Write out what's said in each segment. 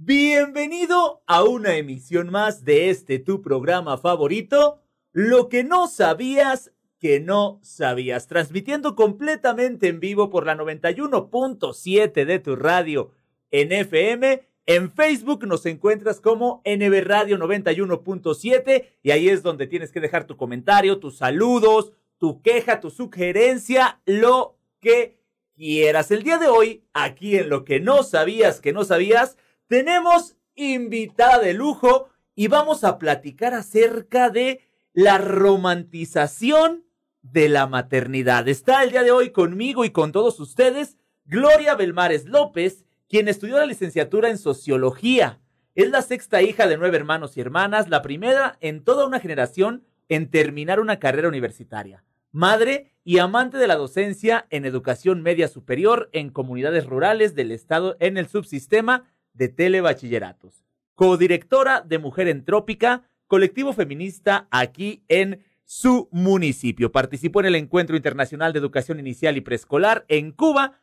Bienvenido a una emisión más de este tu programa favorito, Lo que no sabías que no sabías, transmitiendo completamente en vivo por la 91.7 de tu radio en FM. En Facebook nos encuentras como NB Radio 91.7 y ahí es donde tienes que dejar tu comentario, tus saludos, tu queja, tu sugerencia, lo que quieras. El día de hoy, aquí en Lo que no sabías que no sabías, tenemos invitada de lujo y vamos a platicar acerca de la romantización de la maternidad. Está el día de hoy conmigo y con todos ustedes Gloria Belmares López, quien estudió la licenciatura en sociología. Es la sexta hija de nueve hermanos y hermanas, la primera en toda una generación en terminar una carrera universitaria. Madre y amante de la docencia en educación media superior en comunidades rurales del estado en el subsistema de Telebachilleratos, codirectora de Mujer Entrópica, colectivo feminista aquí en su municipio. Participó en el Encuentro Internacional de Educación Inicial y Preescolar en Cuba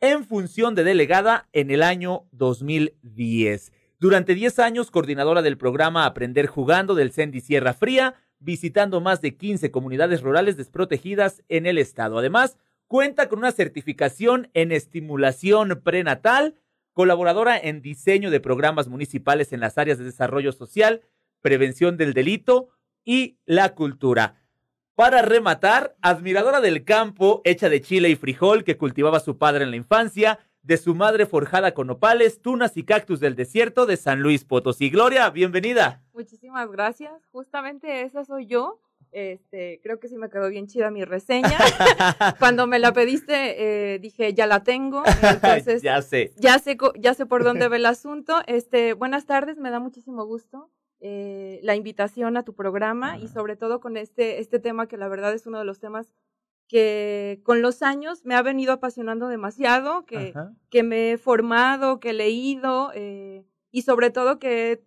en función de delegada en el año 2010. Durante 10 años, coordinadora del programa Aprender Jugando del CENDI Sierra Fría, visitando más de 15 comunidades rurales desprotegidas en el estado. Además, cuenta con una certificación en estimulación prenatal colaboradora en diseño de programas municipales en las áreas de desarrollo social, prevención del delito y la cultura. Para rematar, admiradora del campo, hecha de chile y frijol que cultivaba su padre en la infancia, de su madre forjada con opales, tunas y cactus del desierto de San Luis Potosí. Gloria, bienvenida. Muchísimas gracias. Justamente esa soy yo. Este, creo que sí me quedó bien chida mi reseña. Cuando me la pediste, eh, dije, ya la tengo. Entonces, ya sé. Ya sé, ya sé por dónde ve el asunto. Este, buenas tardes, me da muchísimo gusto eh, la invitación a tu programa y sobre todo con este, este tema que la verdad es uno de los temas que con los años me ha venido apasionando demasiado, que, que me he formado, que he leído eh, y sobre todo que he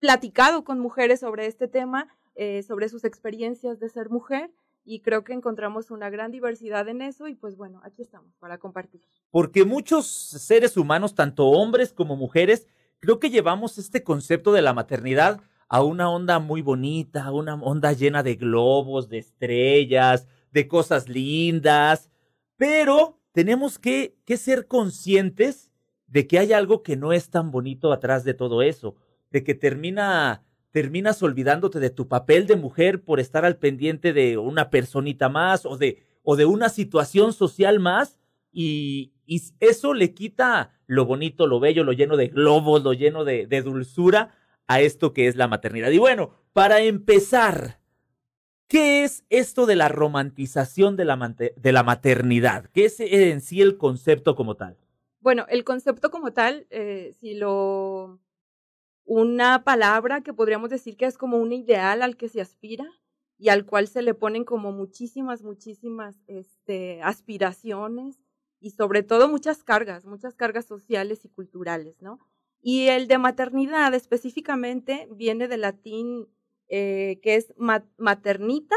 platicado con mujeres sobre este tema eh, sobre sus experiencias de ser mujer y creo que encontramos una gran diversidad en eso y pues bueno, aquí estamos para compartir. Porque muchos seres humanos, tanto hombres como mujeres, creo que llevamos este concepto de la maternidad a una onda muy bonita, a una onda llena de globos, de estrellas, de cosas lindas, pero tenemos que, que ser conscientes de que hay algo que no es tan bonito atrás de todo eso, de que termina terminas olvidándote de tu papel de mujer por estar al pendiente de una personita más o de, o de una situación social más y, eso le quita lo bonito, lo bello, lo lleno de globos, lo lleno de, de dulzura a esto que es la maternidad. Y bueno, para empezar, ¿qué es esto de la romantización de la, de la maternidad? ¿Qué es en sí el concepto como tal? Bueno, el concepto como tal, eh, si lo una palabra que podríamos decir que es como un ideal al que se aspira y al cual se le ponen como muchísimas, muchísimas este, aspiraciones y sobre todo muchas cargas, muchas cargas sociales y culturales, ¿no? Y el de maternidad específicamente viene del latín eh, que es maternita,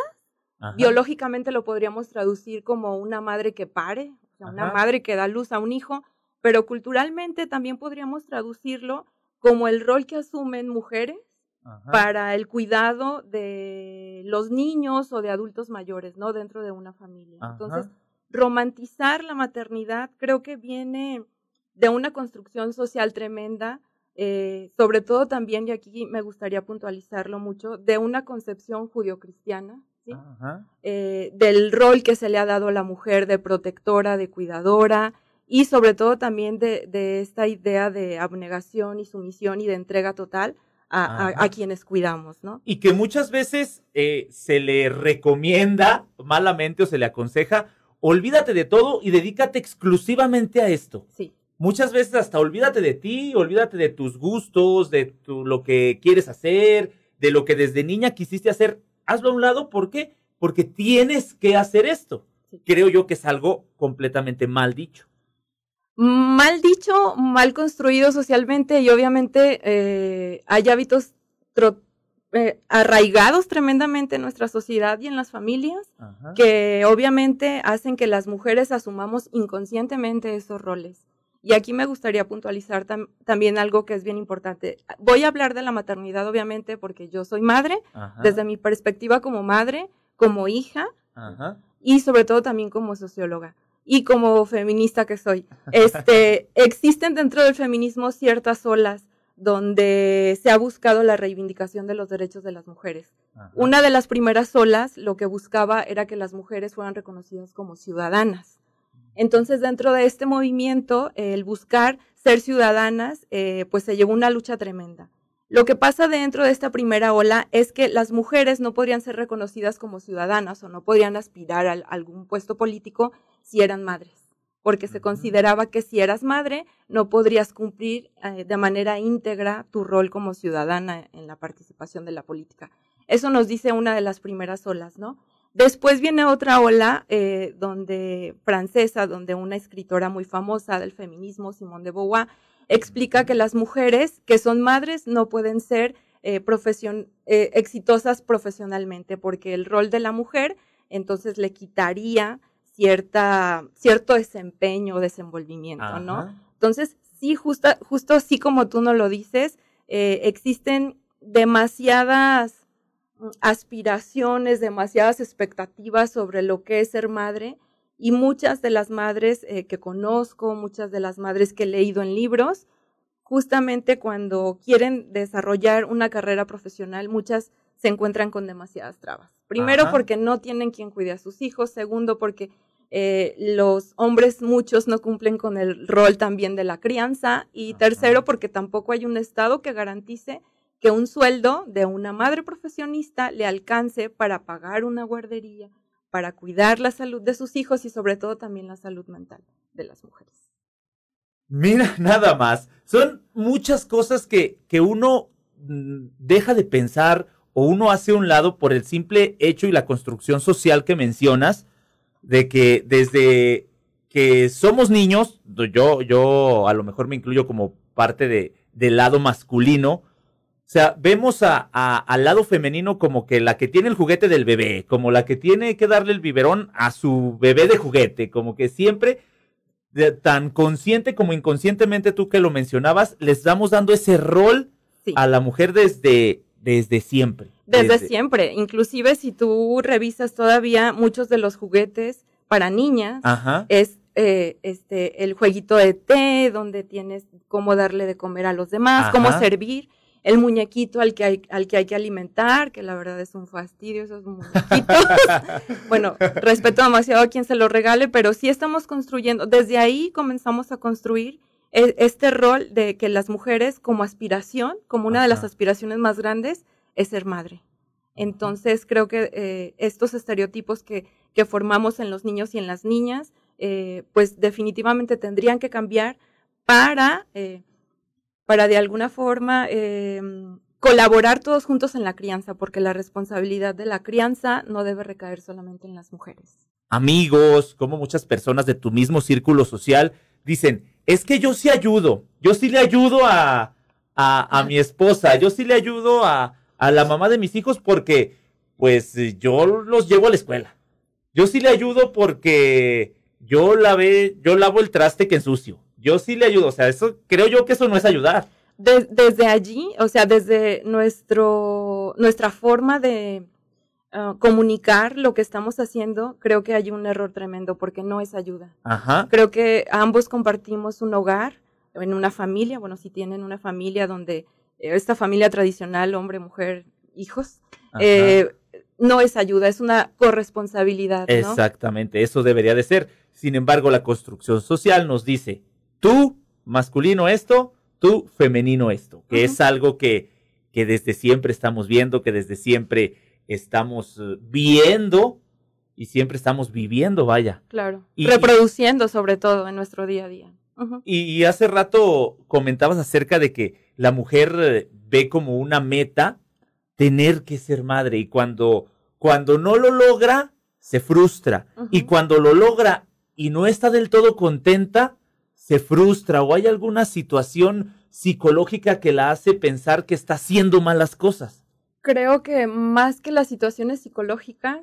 biológicamente lo podríamos traducir como una madre que pare, o sea, una madre que da luz a un hijo, pero culturalmente también podríamos traducirlo como el rol que asumen mujeres para el cuidado de los niños o de adultos mayores, ¿no? Dentro de una familia. Entonces, romantizar la maternidad creo que viene de una construcción social tremenda, eh, sobre todo también, y aquí me gustaría puntualizarlo mucho, de una concepción judio-cristiana, ¿sí? Eh, del rol que se le ha dado a la mujer de protectora, de cuidadora, y sobre todo también de, de esta idea de abnegación y sumisión y de entrega total a, a, quienes cuidamos, ¿no? Y que muchas veces eh, se le recomienda malamente o se le aconseja, olvídate de todo y dedícate exclusivamente a esto. Sí. Muchas veces hasta olvídate de ti, olvídate de tus gustos, de tu, lo que quieres hacer, de lo que desde niña quisiste hacer. Hazlo a un lado, ¿por qué? Porque tienes que hacer esto. Creo yo que es algo completamente mal dicho mal dicho, mal construido socialmente y obviamente eh, hay hábitos eh, arraigados tremendamente en nuestra sociedad y en las familias que obviamente hacen que las mujeres asumamos inconscientemente esos roles. Y aquí me gustaría puntualizar también algo que es bien importante. Voy a hablar de la maternidad, obviamente, porque yo soy madre, desde mi perspectiva como madre, como hija y sobre todo también como socióloga y como feminista que soy. Este, existen dentro del feminismo ciertas olas donde se ha buscado la reivindicación de los derechos de las mujeres. Una de las primeras olas lo que buscaba era que las mujeres fueran reconocidas como ciudadanas. Entonces, dentro de este movimiento, el buscar ser ciudadanas, eh, pues se llevó una lucha tremenda. Lo que pasa dentro de esta primera ola es que las mujeres no podrían ser reconocidas como ciudadanas o no podrían aspirar a algún puesto político si eran madres, porque se consideraba que si eras madre no podrías cumplir eh, de manera íntegra tu rol como ciudadana en la participación de la política. Eso nos dice una de las primeras olas, ¿no? Después viene otra ola eh, donde francesa, donde una escritora muy famosa del feminismo, Simone de Beauvoir, explica que las mujeres que son madres no pueden ser eh, eh, exitosas profesionalmente, porque el rol de la mujer entonces le quitaría cierta, cierto desempeño o desenvolvimiento, ¿no? Entonces, sí, justo, justo así como tú nos lo dices, eh, existen demasiadas aspiraciones, demasiadas expectativas sobre lo que es ser madre, y muchas de las madres eh, que conozco, muchas de las madres que he leído en libros, justamente cuando quieren desarrollar una carrera profesional, muchas se encuentran con demasiadas trabas. Primero porque no tienen quien cuide a sus hijos, segundo porque eh, los hombres muchos no cumplen con el rol también de la crianza y tercero porque tampoco hay un Estado que garantice que un sueldo de una madre profesionista le alcance para pagar una guardería, para cuidar la salud de sus hijos y sobre todo también la salud mental de las mujeres. Mira, nada más. Son muchas cosas que, que uno mm, deja de pensar o uno hace a un lado por el simple hecho y la construcción social que mencionas, de que desde que somos niños, yo, yo a lo mejor me incluyo como parte de, del lado masculino, sea, vemos a, al lado femenino como que la que tiene el juguete del bebé, como la que tiene que darle el biberón a su bebé de juguete, como que siempre, tan consciente como inconscientemente tú que lo mencionabas, le estamos dando ese rol a la mujer desde, desde siempre. Desde, siempre, inclusive si tú revisas todavía muchos de los juguetes para niñas, es eh, este el jueguito de té, donde tienes cómo darle de comer a los demás, cómo servir el muñequito al que hay, al que hay que alimentar, que la verdad es un fastidio esos muñequitos. bueno, respeto demasiado a quien se lo regale, pero sí estamos construyendo, desde ahí comenzamos a construir e, este rol de que las mujeres como aspiración, como una de las aspiraciones más grandes, es ser madre. Entonces creo que eh, estos estereotipos que, que, formamos en los niños y en las niñas, eh, pues definitivamente tendrían que cambiar para eh, para de alguna forma em, colaborar todos juntos en la crianza, porque la responsabilidad de la crianza no debe recaer solamente en las mujeres. Amigos, como muchas personas de tu mismo círculo social dicen, es que yo sí ayudo, yo sí le ayudo a, a, mi esposa, yo sí le ayudo a, a la mamá de mis hijos porque pues yo los llevo a la escuela. Yo sí le ayudo porque yo lavé, yo lavo el traste que ensucio yo sí le ayudo. O sea, eso creo yo que eso no es ayudar. desde allí, o sea, desde nuestro, nuestra forma de ah, comunicar lo que estamos haciendo, creo que hay un error tremendo porque no es ayuda. Ajá. Creo que ambos compartimos un hogar, en una familia, bueno, si tienen una familia donde eh, esta familia tradicional, hombre, mujer, hijos, eh, no es ayuda, es una corresponsabilidad. Exactamente, eso debería de ser. Sin embargo, la construcción social nos dice, tú masculino esto, tú femenino esto, que es algo que, que desde siempre estamos viendo, que desde siempre estamos eh, viendo y siempre estamos viviendo, vaya. Claro. Y, Reproduciendo sobre todo en nuestro día a día. y, hace rato comentabas acerca de que la mujer eh, ve como una meta tener que ser madre y cuando, cuando no lo logra, se frustra. Y cuando lo logra y no está del todo contenta, se frustra o hay alguna situación psicológica que la hace pensar que está haciendo malas cosas? Creo que más que las situaciones psicológicas,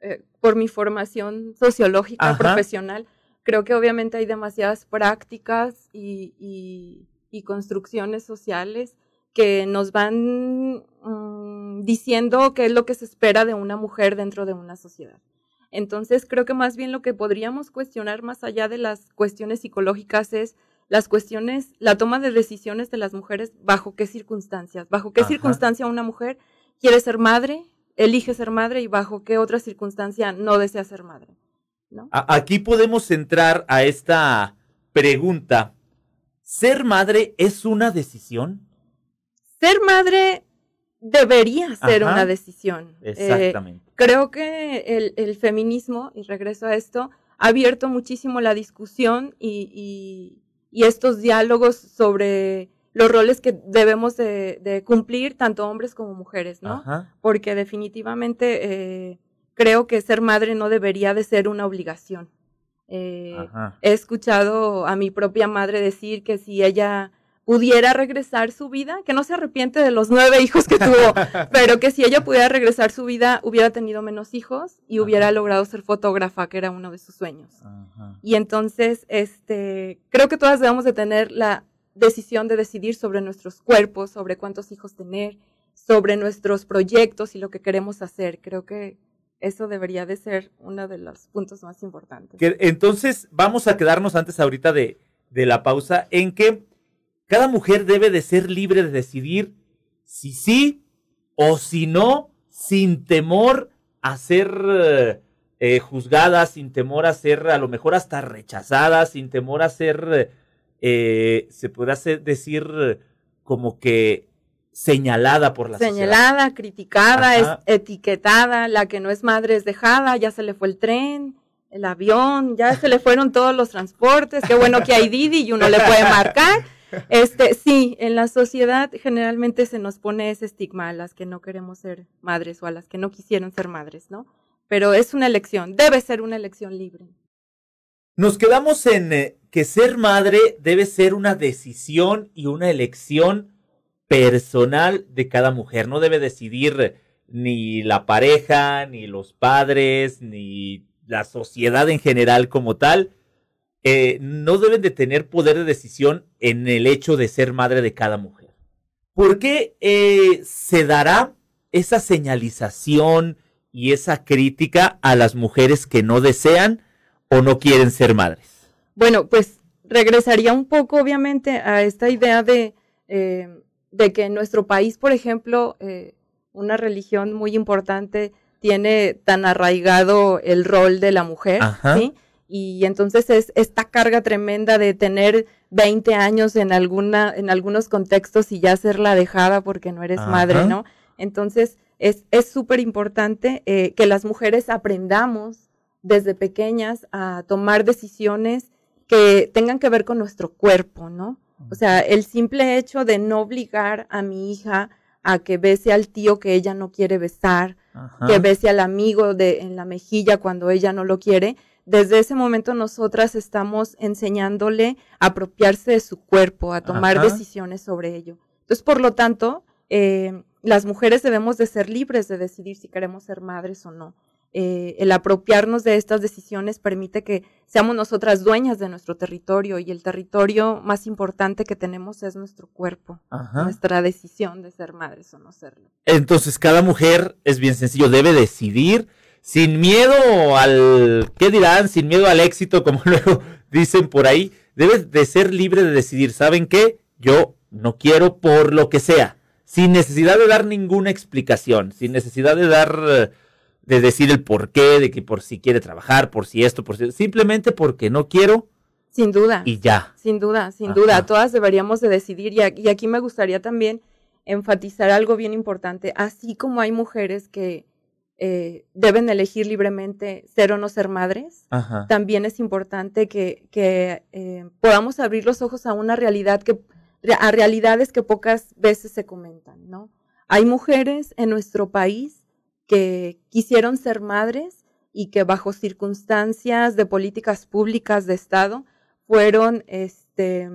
eh, por mi formación sociológica profesional, creo que obviamente hay demasiadas prácticas y, construcciones sociales que nos van mm, diciendo qué es lo que se espera de una mujer dentro de una sociedad. Entonces, creo que más bien lo que podríamos cuestionar más allá de las cuestiones psicológicas es las cuestiones, la toma de decisiones de las mujeres, bajo qué circunstancias, bajo qué circunstancia una mujer quiere ser madre, elige ser madre y bajo qué otra circunstancia no desea ser madre. ¿no? Aquí podemos entrar a esta pregunta. ¿Ser madre es una decisión? Ser madre debería ser una decisión. Eh, Exactamente. creo que el, el, feminismo, y regreso a esto, ha abierto muchísimo la discusión y, y, estos diálogos sobre los roles que debemos de, cumplir, tanto hombres como mujeres, ¿no? Porque definitivamente eh, creo que ser madre no debería de ser una obligación. Eh, he escuchado a mi propia madre decir que si ella pudiera regresar su vida, que no se arrepiente de los nueve hijos que tuvo, pero que si ella pudiera regresar su vida, hubiera tenido menos hijos y hubiera logrado ser fotógrafa, que era uno de sus sueños. Y entonces, este, creo que todas debemos de tener la decisión de decidir sobre nuestros cuerpos, sobre cuántos hijos tener, sobre nuestros proyectos y lo que queremos hacer. Creo que eso debería de ser uno de los puntos más importantes. entonces, vamos a quedarnos antes ahorita de, de la pausa en que cada mujer debe de ser libre de decidir si sí o si no, sin temor a ser eh, juzgada, sin temor a ser a lo mejor hasta rechazada, sin temor a ser, eh, se puede hacer, decir como que señalada por la Señalada, criticada, es etiquetada, la que no es madre es dejada, ya se le fue el tren, el avión, ya se le fueron todos los transportes, qué bueno que hay Didi y uno le puede marcar. Este, sí, en la sociedad generalmente se nos pone ese estigma a las que no queremos ser madres o a las que no quisieron ser madres, ¿no? Pero es una elección, debe ser una elección libre. Nos quedamos en eh, que ser madre debe ser una decisión y una elección personal de cada mujer. No debe decidir ni la pareja, ni los padres, ni la sociedad en general como tal eh, no deben de tener poder de decisión en el hecho de ser madre de cada mujer. ¿Por qué eh, se dará esa señalización y esa crítica a las mujeres que no desean o no quieren ser madres? Bueno, pues regresaría un poco, obviamente, a esta idea de, eh, de que en nuestro país, por ejemplo, una religión muy importante tiene tan arraigado el rol de la mujer, ¿sí? Y entonces es esta carga tremenda de tener 20 años en alguna en algunos contextos y ya ser la dejada porque no eres madre, ¿no? Entonces es súper importante eh, que las mujeres aprendamos desde pequeñas a tomar decisiones que tengan que ver con nuestro cuerpo, ¿no? O sea, el simple hecho de no obligar a mi hija a que bese al tío que ella no quiere besar, que bese al amigo de en la mejilla cuando ella no lo quiere, desde ese momento nosotras estamos enseñándole a apropiarse de su cuerpo, a tomar decisiones sobre ello. Entonces, por lo tanto, eh, las mujeres debemos de ser libres de decidir si queremos ser madres o no. Eh, el apropiarnos de estas decisiones permite que seamos nosotras dueñas de nuestro territorio y el territorio más importante que tenemos es nuestro cuerpo, nuestra decisión de ser madres o no serlo. Entonces, cada mujer es bien sencillo, debe decidir sin miedo al, ¿qué dirán? Sin miedo al éxito, como luego dicen por ahí, debes de ser libre de decidir, ¿saben qué? Yo no quiero por lo que sea, sin necesidad de dar ninguna explicación, sin necesidad de dar, de decir el por qué, de que por si quiere trabajar, por si esto, por si, simplemente porque no quiero. Sin duda. Y ya. Sin duda, sin duda. Todas deberíamos de decidir y aquí me gustaría también enfatizar algo bien importante. Así como hay mujeres que eh, deben elegir libremente ser o no ser madres, también es importante que, eh, podamos abrir los ojos a una realidad que, a realidades que pocas veces se comentan, ¿no? Hay mujeres en nuestro país que quisieron ser madres y que bajo circunstancias de políticas públicas de Estado fueron, este,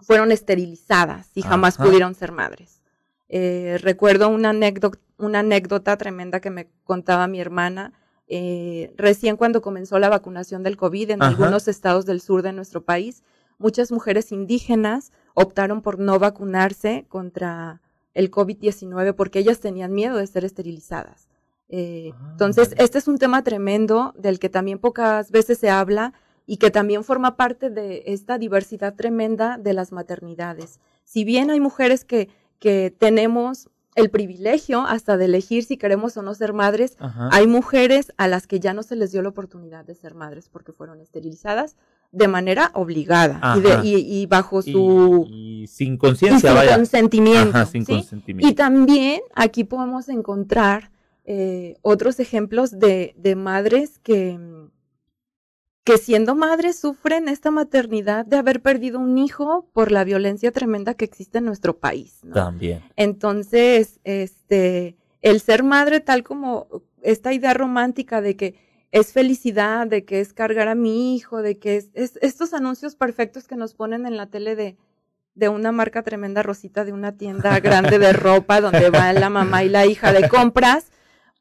fueron esterilizadas y jamás pudieron ser madres. Eh, recuerdo una anécdota, una anécdota tremenda que me contaba mi hermana. Eh, recién cuando comenzó la vacunación del COVID en algunos estados del sur de nuestro país, muchas mujeres indígenas optaron por no vacunarse contra el COVID-19 porque ellas tenían miedo de ser esterilizadas. Eh, ah, entonces, este es un tema tremendo del que también pocas veces se habla y que también forma parte de esta diversidad tremenda de las maternidades. Si bien hay mujeres que, que tenemos el privilegio hasta de elegir si queremos o no ser madres, hay mujeres a las que ya no se les dio la oportunidad de ser madres porque fueron esterilizadas de manera obligada y, bajo su y, sin conciencia, consentimiento, Y también aquí podemos encontrar eh, otros ejemplos de, de madres que, que siendo madres sufren esta maternidad de haber perdido un hijo por la violencia tremenda que existe en nuestro país. También. Entonces, este, el ser madre tal como esta idea romántica de que es felicidad, de que es cargar a mi hijo, de que es, estos anuncios perfectos que nos ponen en la tele de, de una marca tremenda rosita de una tienda grande de ropa donde va la mamá y la hija de compras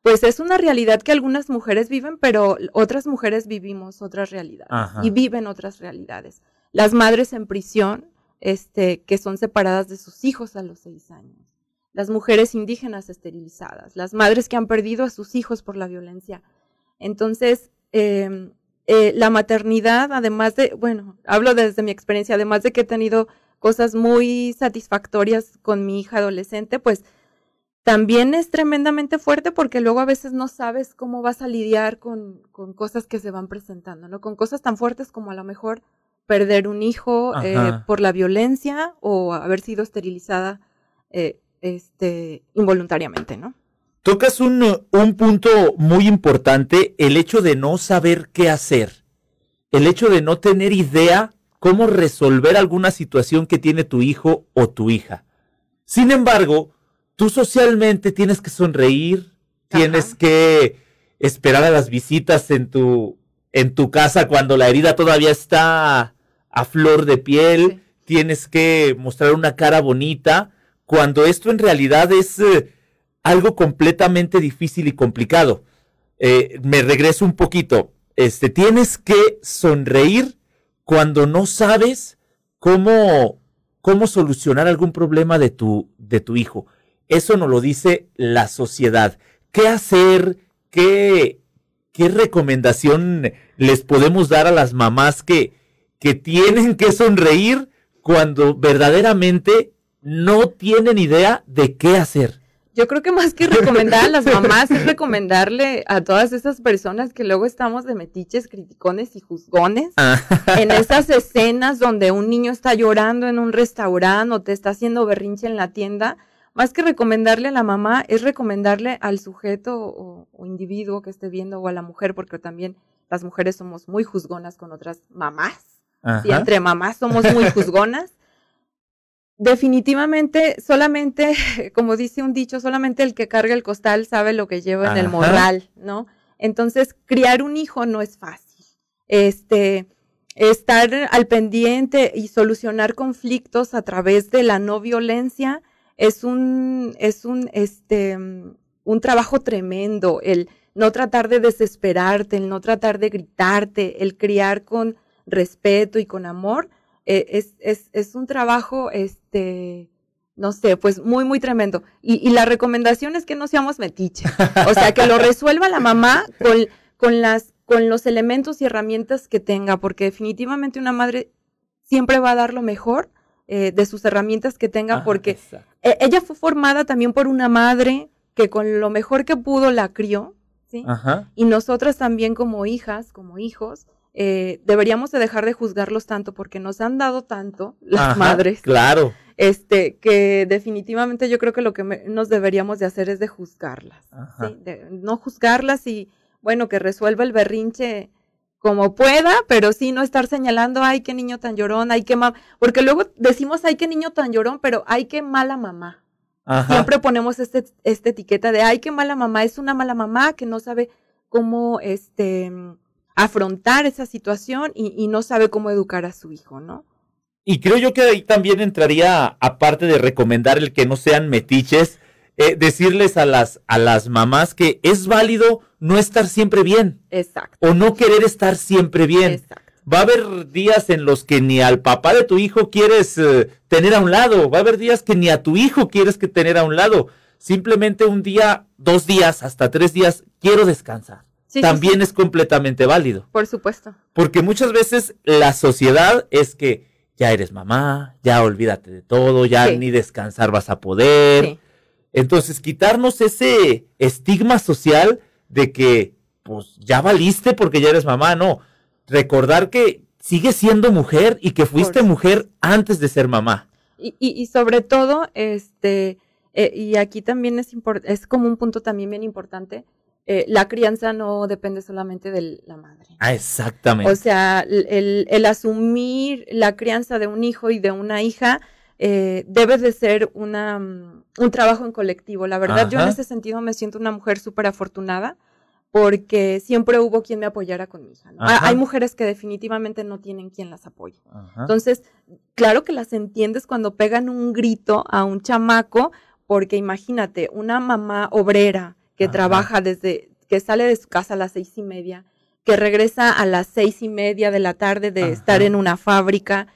pues es una realidad que algunas mujeres viven, pero otras mujeres vivimos otras realidades y viven otras realidades. Las madres en prisión, este, que son separadas de sus hijos a los seis años. Las mujeres indígenas esterilizadas, las madres que han perdido a sus hijos por la violencia. Entonces, em, eh, la maternidad, además de, bueno, hablo desde mi experiencia, además de que he tenido cosas muy satisfactorias con mi hija adolescente, pues también es tremendamente fuerte porque luego a veces no sabes cómo vas a lidiar con, con cosas que se van presentando, ¿no? Con cosas tan fuertes como a lo mejor perder un hijo eh, por la violencia o haber sido esterilizada eh, este, involuntariamente, ¿no? Tocas un, un punto muy importante, el hecho de no saber qué hacer, el hecho de no tener idea cómo resolver alguna situación que tiene tu hijo o tu hija. Sin embargo, tú socialmente tienes que sonreír, tienes que esperar a las visitas en tu, en tu casa cuando la herida todavía está a flor de piel, tienes que mostrar una cara bonita, cuando esto en realidad es eh, algo completamente difícil y complicado. Eh, me regreso un poquito. Este, tienes que sonreír cuando no sabes cómo, cómo solucionar algún problema de tu, de tu hijo. Eso nos lo dice la sociedad. ¿Qué hacer? ¿Qué, qué recomendación les podemos dar a las mamás que, que tienen que sonreír cuando verdaderamente no tienen idea de qué hacer? Yo creo que más que recomendar a las mamás es recomendarle a todas esas personas que luego estamos de metiches, criticones y juzgones ah. en esas escenas donde un niño está llorando en un restaurante o te está haciendo berrinche en la tienda más que recomendarle a la mamá, es recomendarle al sujeto o, individuo que esté viendo o a la mujer, porque también las mujeres somos muy juzgonas con otras mamás. Y entre mamás somos muy juzgonas. Definitivamente, solamente, como dice un dicho, solamente el que carga el costal sabe lo que lleva en el morral, ¿no? Entonces, criar un hijo no es fácil. Este, estar al pendiente y solucionar conflictos a través de la no violencia es un, es un, este, un trabajo tremendo, el no tratar de desesperarte, el no tratar de gritarte, el criar con respeto y con amor, eh, es, es, es, un trabajo, este, no sé, pues muy, muy tremendo. Y, y, la recomendación es que no seamos metiches. O sea, que lo resuelva la mamá con, con, las, con los elementos y herramientas que tenga, porque definitivamente una madre siempre va a dar lo mejor eh, de sus herramientas que tenga, porque e, ella fue formada también por una madre que con lo mejor que pudo la crió, ¿sí? Y nosotras también como hijas, como hijos, eh, deberíamos de dejar de juzgarlos tanto porque nos han dado tanto las madres. Claro. Este, que definitivamente yo creo que lo que nos deberíamos de hacer es de juzgarlas, ¿sí? de no juzgarlas y, bueno, que resuelva el berrinche como pueda, pero sí no estar señalando, ay, qué niño tan llorón, ay, qué mamá, porque luego decimos, ay, qué niño tan llorón, pero ay, qué mala mamá. Siempre ponemos este, esta etiqueta de, ay, qué mala mamá, es una mala mamá que no sabe cómo, este, afrontar esa situación y, y no sabe cómo educar a su hijo, ¿no? Y creo yo que ahí también entraría, aparte de recomendar el que no sean metiches, eh, decirles a las, a las mamás que es válido no estar siempre bien. Exacto. O no querer estar siempre bien. Exacto. Va a haber días en los que ni al papá de tu hijo quieres eh, tener a un lado. Va a haber días que ni a tu hijo quieres que tener a un lado. Simplemente un día, dos días, hasta tres días, quiero descansar. También es completamente válido. Por supuesto. Porque muchas veces la sociedad es que ya eres mamá, ya olvídate de todo, ya ni descansar vas a poder. Entonces, quitarnos ese estigma social de que, pues, ya valiste porque ya eres mamá, no. Recordar que sigues siendo mujer y que fuiste mujer antes de ser mamá. Y, y, sobre todo, este, eh, y aquí también es, es como un punto también bien importante, eh, la crianza no depende solamente de la madre. Ah, exactamente. O sea, el, el asumir la crianza de un hijo y de una hija eh, debe de ser una, mm, un trabajo en colectivo. La verdad, yo en ese sentido me siento una mujer súper afortunada porque siempre hubo quien me apoyara con mi hija. Hay mujeres que definitivamente no tienen quien las apoye. Entonces, claro que las entiendes cuando pegan un grito a un chamaco, porque imagínate, una mamá obrera que trabaja desde, que sale de su casa a las seis y media, que regresa a las seis y media de la tarde de estar en una fábrica,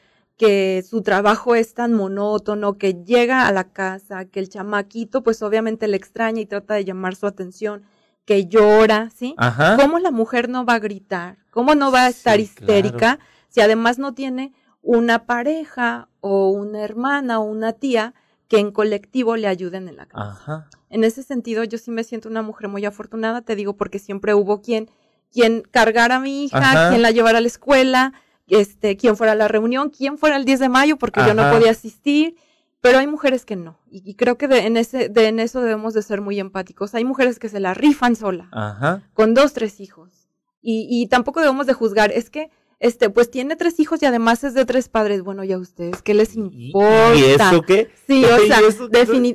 que su trabajo es tan monótono, que llega a la casa, que el chamaquito pues obviamente le extraña y trata de llamar su atención, que llora, ¿sí? ¿Cómo la mujer no va a gritar? ¿Cómo no va a estar histérica si además no tiene una pareja o una hermana o una tía que en colectivo le ayuden en la casa? En ese sentido, yo sí me siento una mujer muy afortunada, te digo, porque siempre hubo quien, quien cargara a mi hija, quien la llevara a la escuela, este, quien fuera a la reunión, quien fuera el 10 de mayo, porque yo no podía asistir. Pero hay mujeres que no. Y, creo que en, ese, de, en eso debemos de ser muy empáticos. Hay mujeres que se la rifan sola, con dos, tres hijos. Y, y tampoco debemos de juzgar. Es que este, pues tiene tres hijos y además es de tres padres. Bueno, ya ustedes, ¿qué les importa? ¿Y eso qué? Sí, o sea,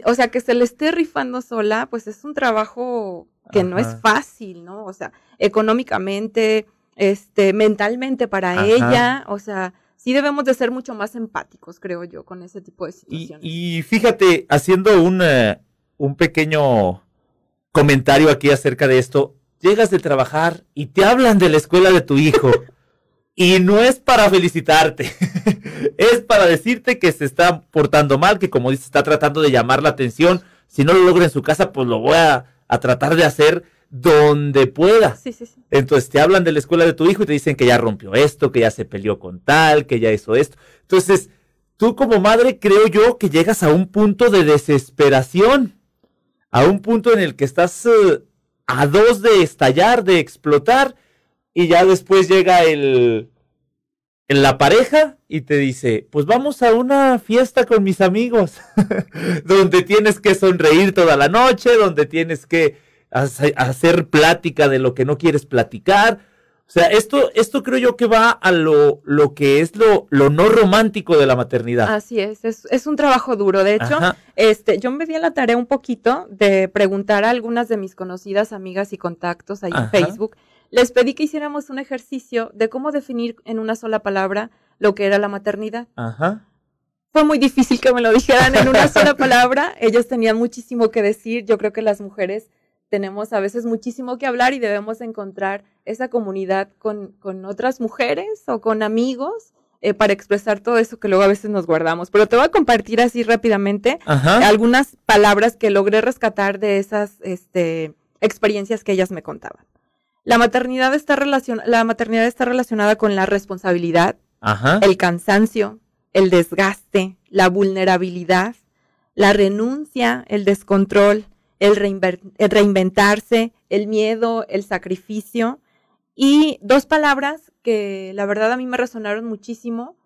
o sea, que se le esté rifando sola, pues es un trabajo que no es fácil, ¿no? O sea, económicamente, este, mentalmente para ella, o sea, sí debemos de ser mucho más empáticos, creo yo, con ese tipo de situaciones. Y, fíjate, haciendo un, eh, un pequeño comentario aquí acerca de esto, llegas de trabajar y te hablan de la escuela de tu hijo. Y no es para felicitarte, es para decirte que se está portando mal, que como dice, está tratando de llamar la atención. Si no lo logra en su casa, pues lo voy a, tratar de hacer donde pueda. Sí, sí, sí. Entonces te hablan de la escuela de tu hijo y te dicen que ya rompió esto, que ya se peleó con tal, que ya hizo esto. Entonces, tú como madre creo yo que llegas a un punto de desesperación, a un punto en el que estás eh, a dos de estallar, de explotar y ya después llega el, en la pareja y te dice, pues vamos a una fiesta con mis amigos, donde tienes que sonreír toda la noche, donde tienes que hacer plática de lo que no quieres platicar. O sea, esto, esto creo yo que va a lo, lo que es lo, lo no romántico de la maternidad. Así es, es, un trabajo duro. De hecho, este, yo me di a la tarea un poquito de preguntar a algunas de mis conocidas amigas y contactos ahí en Facebook les pedí que hiciéramos un ejercicio de cómo definir en una sola palabra lo que era la maternidad. Ajá. Fue muy difícil que me lo dijeran en una sola palabra. Ellos tenían muchísimo que decir. Yo creo que las mujeres tenemos a veces muchísimo que hablar y debemos encontrar esa comunidad con, con otras mujeres o con amigos eh, para expresar todo eso que luego a veces nos guardamos. Pero te voy a compartir así rápidamente algunas palabras que logré rescatar de esas este, experiencias que ellas me contaban. La maternidad está, la maternidad está relacionada con la responsabilidad, el cansancio, el desgaste, la vulnerabilidad, la renuncia, el descontrol, el, reinventarse, el miedo, el sacrificio. Y dos palabras que la verdad a mí me resonaron muchísimo,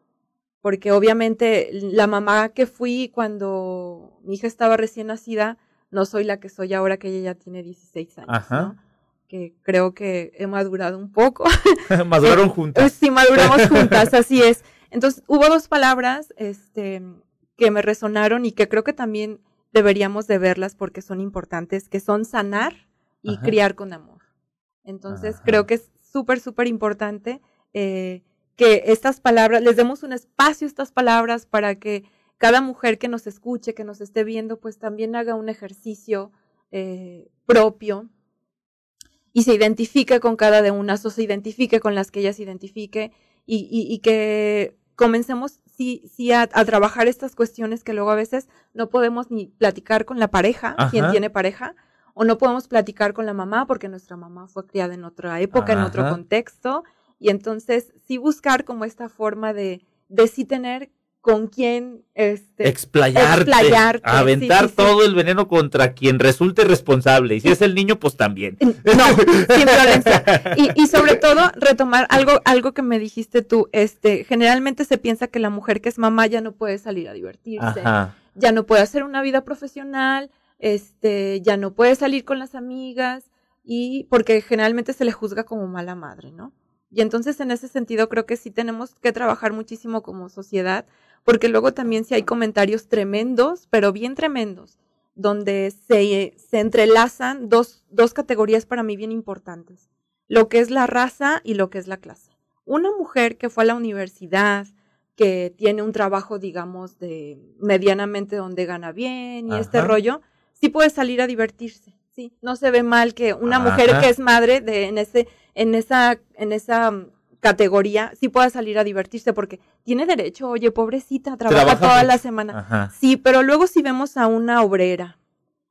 porque obviamente la mamá que fui cuando mi hija estaba recién nacida, no soy la que soy ahora que ella ya tiene 16 años que creo que he madurado un poco. Maduraron juntas. sí, maduramos juntas, así es. Entonces, hubo dos palabras este, que me resonaron y que creo que también deberíamos de verlas porque son importantes, que son sanar y criar con amor. Entonces, creo que es súper, súper importante eh, que estas palabras, les demos un espacio a estas palabras para que cada mujer que nos escuche, que nos esté viendo, pues también haga un ejercicio eh, propio y se identifique con cada de unas o se identifique con las que ella se identifique y, y, que comencemos sí, sí a, trabajar estas cuestiones que luego a veces no podemos ni platicar con la pareja, quien tiene pareja, o no podemos platicar con la mamá porque nuestra mamá fue criada en otra época, en otro contexto, y entonces sí buscar como esta forma de, de sí tener con quién este, explayarte, aventar todo el veneno contra quien resulte responsable. Y si es el niño, pues también. No, sin violencia. Y, y, sobre todo, retomar algo, algo que me dijiste tú, este, generalmente se piensa que la mujer que es mamá ya no puede salir a divertirse, ya no puede hacer una vida profesional, este, ya no puede salir con las amigas, y porque generalmente se le juzga como mala madre, ¿no? Y entonces en ese sentido creo que sí tenemos que trabajar muchísimo como sociedad porque luego también si hay comentarios tremendos, pero bien tremendos, donde se, se entrelazan dos, dos categorías para mí bien importantes, lo que es la raza y lo que es la clase. Una mujer que fue a la universidad, que tiene un trabajo, digamos, de medianamente donde gana bien y este rollo, sí puede salir a divertirse, sí. No se ve mal que una mujer que es madre de en ese, en esa, en esa categoría sí pueda salir a divertirse porque tiene derecho, oye, pobrecita, trabaja, toda la semana. Sí, pero luego si vemos a una obrera,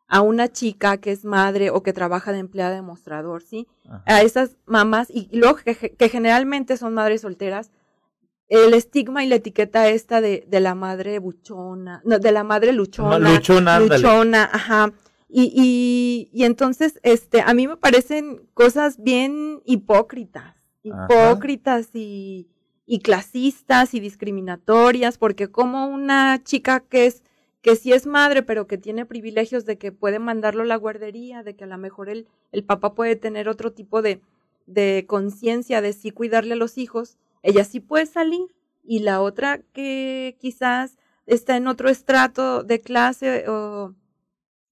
a una chica que es madre o que trabaja de empleada de mostrador, ¿sí? A esas mamás, y, luego que, generalmente son madres solteras, el estigma y la etiqueta esta de, de la madre buchona, no, de la madre luchona. Luchona, luchona, ajá. Y, y, y entonces, este, a mí me parecen cosas bien hipócritas hipócritas y, y, clasistas y discriminatorias, porque como una chica que es que sí es madre, pero que tiene privilegios de que puede mandarlo a la guardería, de que a lo mejor el, el papá puede tener otro tipo de, de conciencia de sí cuidarle a los hijos, ella sí puede salir. Y la otra que quizás está en otro estrato de clase o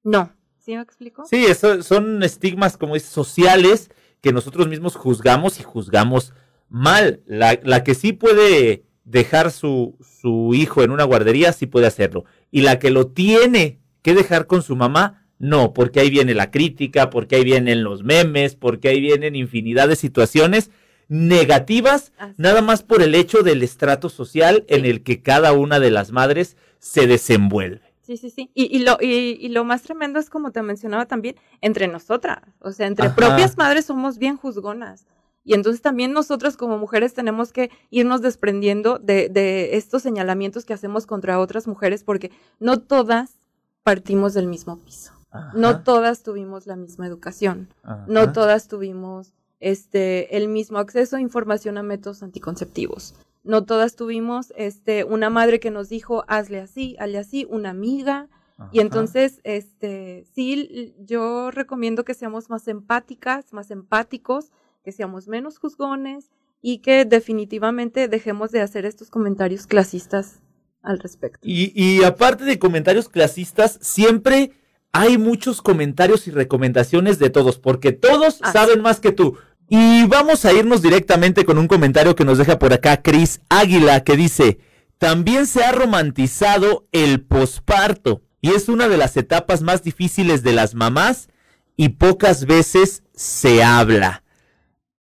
no. ¿Sí me explico? Sí, eso son estigmas como sociales que nosotros mismos juzgamos y juzgamos mal. La, la que sí puede dejar su, su hijo en una guardería, sí puede hacerlo. Y la que lo tiene que dejar con su mamá, no, porque ahí viene la crítica, porque ahí vienen los memes, porque ahí vienen infinidad de situaciones negativas, nada más por el hecho del estrato social en el que cada una de las madres se desenvuelve. Sí, sí, sí. Y, y lo, y, y, lo más tremendo es, como te mencionaba también, entre nosotras. O sea, entre propias madres somos bien juzgonas. Y entonces también nosotras como mujeres tenemos que irnos desprendiendo de, de estos señalamientos que hacemos contra otras mujeres porque no todas partimos del mismo piso. No todas tuvimos la misma educación. No todas tuvimos este, el mismo acceso a información a métodos anticonceptivos no todas tuvimos este una madre que nos dijo hazle así, hazle así, una amiga. Y entonces, este, sí, yo recomiendo que seamos más empáticas, más empáticos, que seamos menos juzgones y que definitivamente dejemos de hacer estos comentarios clasistas al respecto. Y, y aparte de comentarios clasistas, siempre hay muchos comentarios y recomendaciones de todos, porque todos saben más que tú. Y vamos a irnos directamente con un comentario que nos deja por acá Cris Águila, que dice, también se ha romantizado el posparto y es una de las etapas más difíciles de las mamás y pocas veces se habla.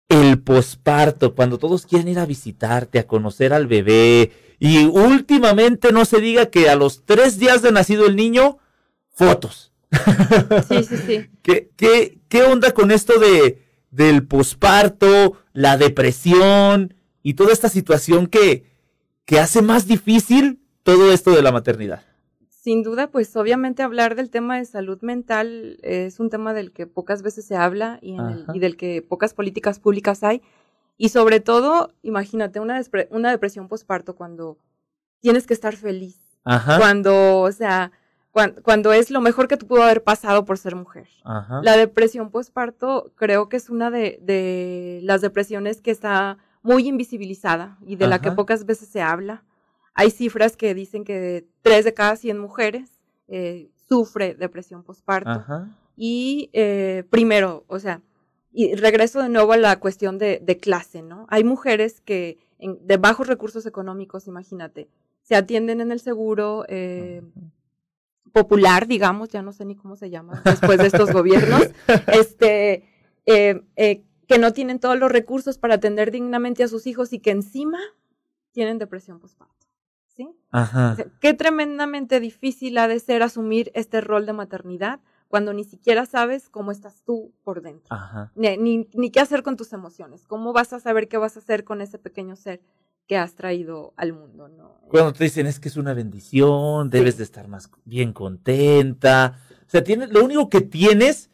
El posparto, cuando todos quieren ir a visitarte, a conocer al bebé, y últimamente no se diga que a los tres días de nacido el niño, fotos. Sí, sí, sí. ¿Qué, qué, qué onda con esto de del posparto, la depresión y toda esta situación que, que hace más difícil todo esto de la maternidad. Sin duda, pues obviamente hablar del tema de salud mental es un tema del que pocas veces se habla y, y del que pocas políticas públicas hay. Y sobre todo, imagínate una, una depresión posparto cuando tienes que estar feliz. Cuando, o sea, cuando, es lo mejor que te pudo haber pasado por ser mujer. La depresión postparto creo que es una de, las depresiones que está muy invisibilizada y de la que pocas veces se habla. Hay cifras que dicen que tres de cada 100 mujeres eh, sufre depresión postparto. Y eh, primero, o sea, y regreso de nuevo a la cuestión de, clase, ¿no? Hay mujeres que de bajos recursos económicos, imagínate, se atienden en el seguro eh, popular, digamos, ya no sé ni cómo se llama después de estos gobiernos, este, eh, eh, que no tienen todos los recursos para atender dignamente a sus hijos y que encima tienen depresión postparto. ¿Sí? Ajá. qué tremendamente difícil ha de ser asumir este rol de maternidad cuando ni siquiera sabes cómo estás tú por dentro. Ajá. Ni, ni, ni, qué hacer con tus emociones. ¿Cómo vas a saber qué vas a hacer con ese pequeño ser que has traído al mundo? ¿no? Cuando te dicen es que es una bendición, debes de estar más bien contenta. O sea, tienes, lo único que tienes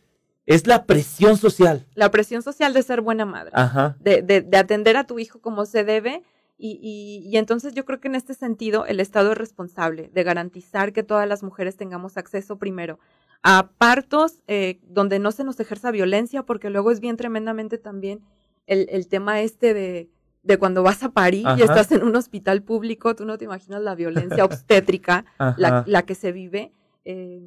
es la presión social. La presión social de ser buena madre. Ajá. De, de, de atender a tu hijo como se debe. Y, y, y, entonces yo creo que en este sentido el Estado es responsable de garantizar que todas las mujeres tengamos acceso primero a partos eh, donde no se nos ejerza violencia, porque luego es bien tremendamente también el, el tema este de, de, cuando vas a Ajá. y estás en un hospital público, tú no te imaginas la violencia obstétrica, la, la, que se vive. Eh,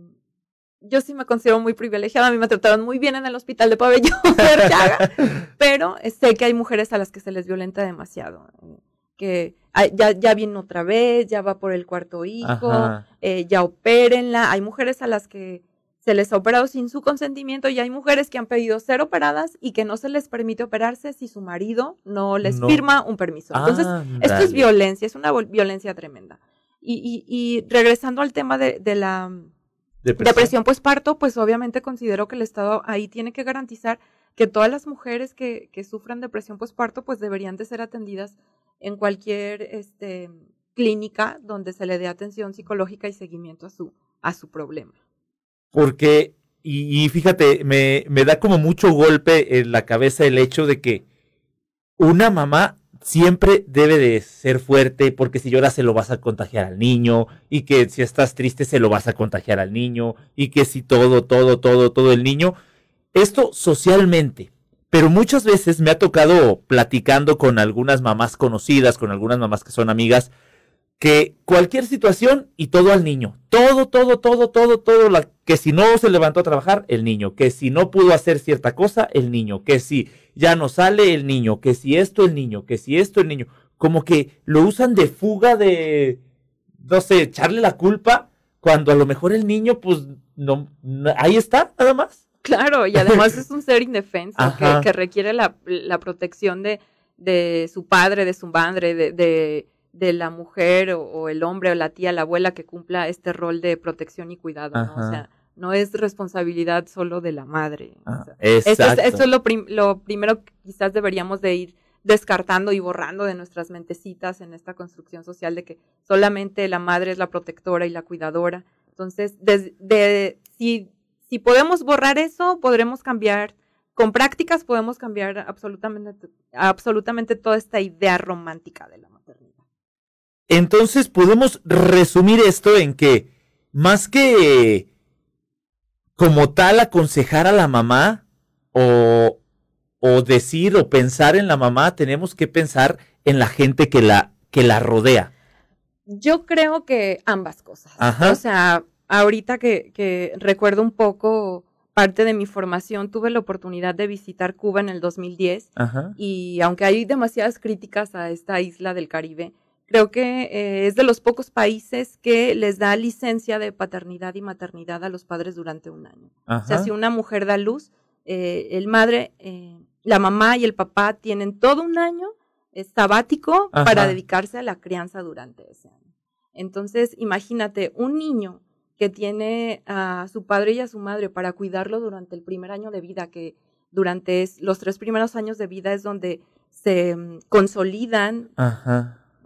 yo sí me considero muy privilegiada, a mí me trataron muy bien en el hospital de pabellón pero sé que hay mujeres a las que se les violenta demasiado. Eh, que ya, ya viene otra vez, ya va por el cuarto hijo, eh, ya opérenla. Hay mujeres a las que se les ha operado sin su consentimiento y hay mujeres que han pedido ser operadas y que no se les permite operarse si su marido no les no. firma un permiso. Entonces, ah, esto es violencia, es una violencia tremenda. Y, y, y regresando al tema de, de la depresión. depresión postparto, pues obviamente considero que el Estado ahí tiene que garantizar que todas las mujeres que, que sufran depresión postparto, pues deberían de ser atendidas en cualquier este, clínica donde se le dé atención psicológica y seguimiento a su, a su problema. Porque, y, fíjate, me, me, da como mucho golpe en la cabeza el hecho de que una mamá siempre debe de ser fuerte porque si lloras se lo vas a contagiar al niño y que si estás triste se lo vas a contagiar al niño y que si todo, todo, todo, todo el niño. Esto socialmente, pero muchas veces me ha tocado platicando con algunas mamás conocidas, con algunas mamás que son amigas, que cualquier situación y todo al niño. Todo, todo, todo, todo, todo. La, que si no se levantó a trabajar, el niño. Que si no pudo hacer cierta cosa, el niño. Que si ya no sale, el niño. Que si esto, el niño. Que si esto, el niño. Como que lo usan de fuga de, no sé, echarle la culpa, cuando a lo mejor el niño, pues, no, no ahí está, nada más. Claro, y además es un ser indefenso que, que, requiere la, la protección de, de, su padre, de su madre, de, de, de la mujer o, o, el hombre o la tía, la abuela que cumpla este rol de protección y cuidado, ¿no? O sea, no es responsabilidad solo de la madre. Ah, o sea, eso, es, eso es lo, prim lo primero que quizás deberíamos de ir descartando y borrando de nuestras mentecitas en esta construcción social de que solamente la madre es la protectora y la cuidadora. Entonces, de, de, si si podemos borrar eso, podremos cambiar, con prácticas podemos cambiar absolutamente, absolutamente toda esta idea romántica de la maternidad. Entonces podemos resumir esto en que más que como tal aconsejar a la mamá o, o decir o pensar en la mamá, tenemos que pensar en la gente que la, que la rodea. Yo creo que ambas cosas. Ajá. O sea, ahorita que, que, recuerdo un poco parte de mi formación, tuve la oportunidad de visitar Cuba en el 2010 Ajá. y aunque hay demasiadas críticas a esta isla del Caribe, creo que eh, es de los pocos países que les da licencia de paternidad y maternidad a los padres durante un año. Ajá. O sea, si una mujer da luz, eh, el madre, eh, la mamá y el papá tienen todo un año sabático Ajá. para dedicarse a la crianza durante ese año. Entonces, imagínate, un niño que tiene a su padre y a su madre para cuidarlo durante el primer año de vida, que durante los tres primeros años de vida es donde se um, consolidan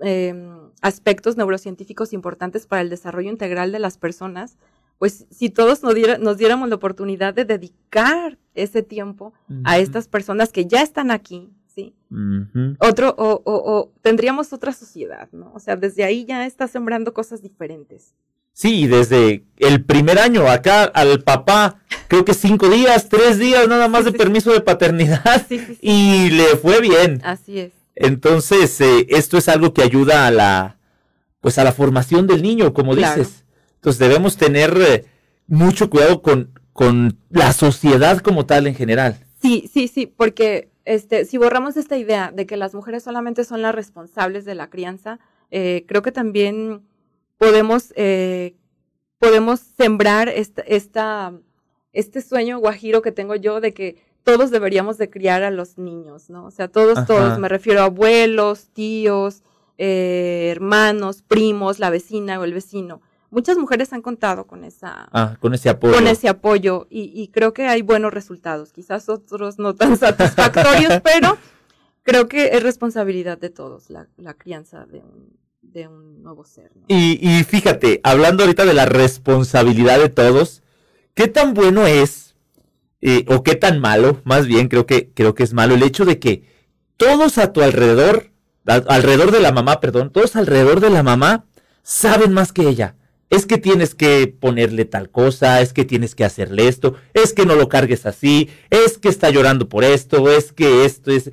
eh, aspectos neurocientíficos importantes para el desarrollo integral de las personas, pues si todos nos, diera, nos diéramos la oportunidad de dedicar ese tiempo uh -huh. a estas personas que ya están aquí, ¿sí? Uh -huh. Otro, o, o, o, tendríamos otra sociedad, ¿no? O sea, desde ahí ya está sembrando cosas diferentes. Sí, desde el primer año acá al papá, creo que cinco días, tres días nada más sí, de sí, permiso de paternidad y le fue bien. Así es. Entonces, eh, esto es algo que ayuda a la, pues a la formación del niño, como claro. dices. Entonces debemos tener eh, mucho cuidado con, con la sociedad como tal en general. Sí, sí, sí, porque este, si borramos esta idea de que las mujeres solamente son las responsables de la crianza, eh, creo que también podemos, eh, podemos sembrar esta, esta, este sueño guajiro que tengo yo de que todos deberíamos de criar a los niños, ¿no? O sea, todos, todos, me refiero a abuelos, tíos, eh, hermanos, primos, la vecina o el vecino. Muchas mujeres han contado con esa, ah, con ese apoyo, con ese apoyo y, y, creo que hay buenos resultados. Quizás otros no tan satisfactorios, pero creo que es responsabilidad de todos la, la crianza de un, de un nuevo ser. ¿no? Y, y fíjate, hablando ahorita de la responsabilidad de todos, ¿qué tan bueno es eh, o qué tan malo, más bien creo que creo que es malo el hecho de que todos a tu alrededor alrededor de la mamá, perdón, todos alrededor de la mamá saben más que ella. Es que tienes que ponerle tal cosa, es que tienes que hacerle esto, es que no lo cargues así, es que está llorando por esto, es que esto es...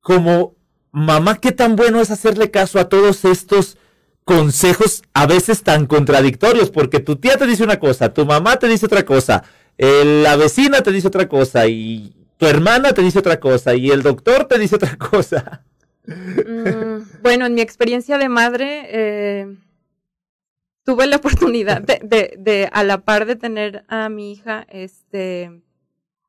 Como mamá, qué tan bueno es hacerle caso a todos estos consejos a veces tan contradictorios, porque tu tía te dice una cosa, tu mamá te dice otra cosa, la vecina te dice otra cosa y tu hermana te dice otra cosa y el doctor te dice otra cosa. Mm, bueno, en mi experiencia de madre, eh, tuve la oportunidad de, de, de, a la par de tener a mi hija, este,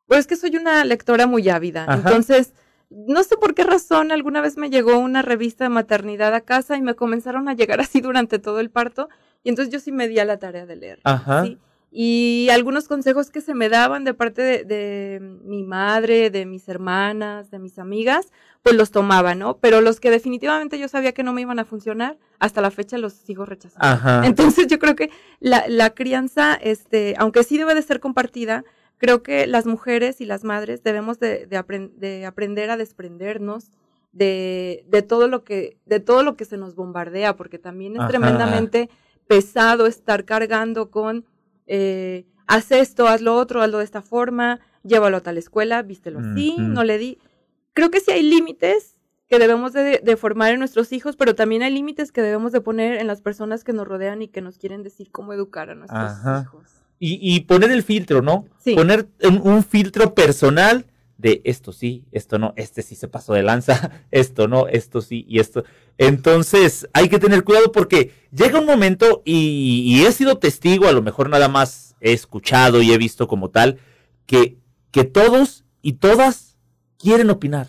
pues es que soy una lectora muy ávida, Ajá. entonces, no sé por qué razón, alguna vez me llegó una revista de maternidad a casa y me comenzaron a llegar así durante todo el parto, y entonces yo sí me di a la tarea de leer. Ajá. ¿sí? Y algunos consejos que se me daban de parte de, de, mi madre, de mis hermanas, de mis amigas, pues los tomaba, ¿no? Pero los que definitivamente yo sabía que no me iban a funcionar, hasta la fecha los sigo rechazando. Ajá. Entonces yo creo que la, la crianza, este, aunque sí debe de ser compartida, creo que las mujeres y las madres debemos de, de, aprend de aprender a desprendernos de, de, todo lo que, de todo lo que se nos bombardea, porque también es Ajá. tremendamente pesado estar cargando con eh, haz esto, haz lo otro, hazlo de esta forma, llévalo a tal escuela, vístelo así, uh -huh. no le di. Creo que sí hay límites que debemos de, de, formar en nuestros hijos, pero también hay límites que debemos de poner en las personas que nos rodean y que nos quieren decir cómo educar a nuestros Ajá. hijos. Y, y, poner el filtro, ¿no? Sí. Poner un, un, filtro personal de esto sí, esto no, este sí se pasó de lanza, esto no, esto sí y esto. Entonces hay que tener cuidado porque llega un momento y, y, he sido testigo, a lo mejor nada más he escuchado y he visto como tal, que, que todos y todas quieren opinar.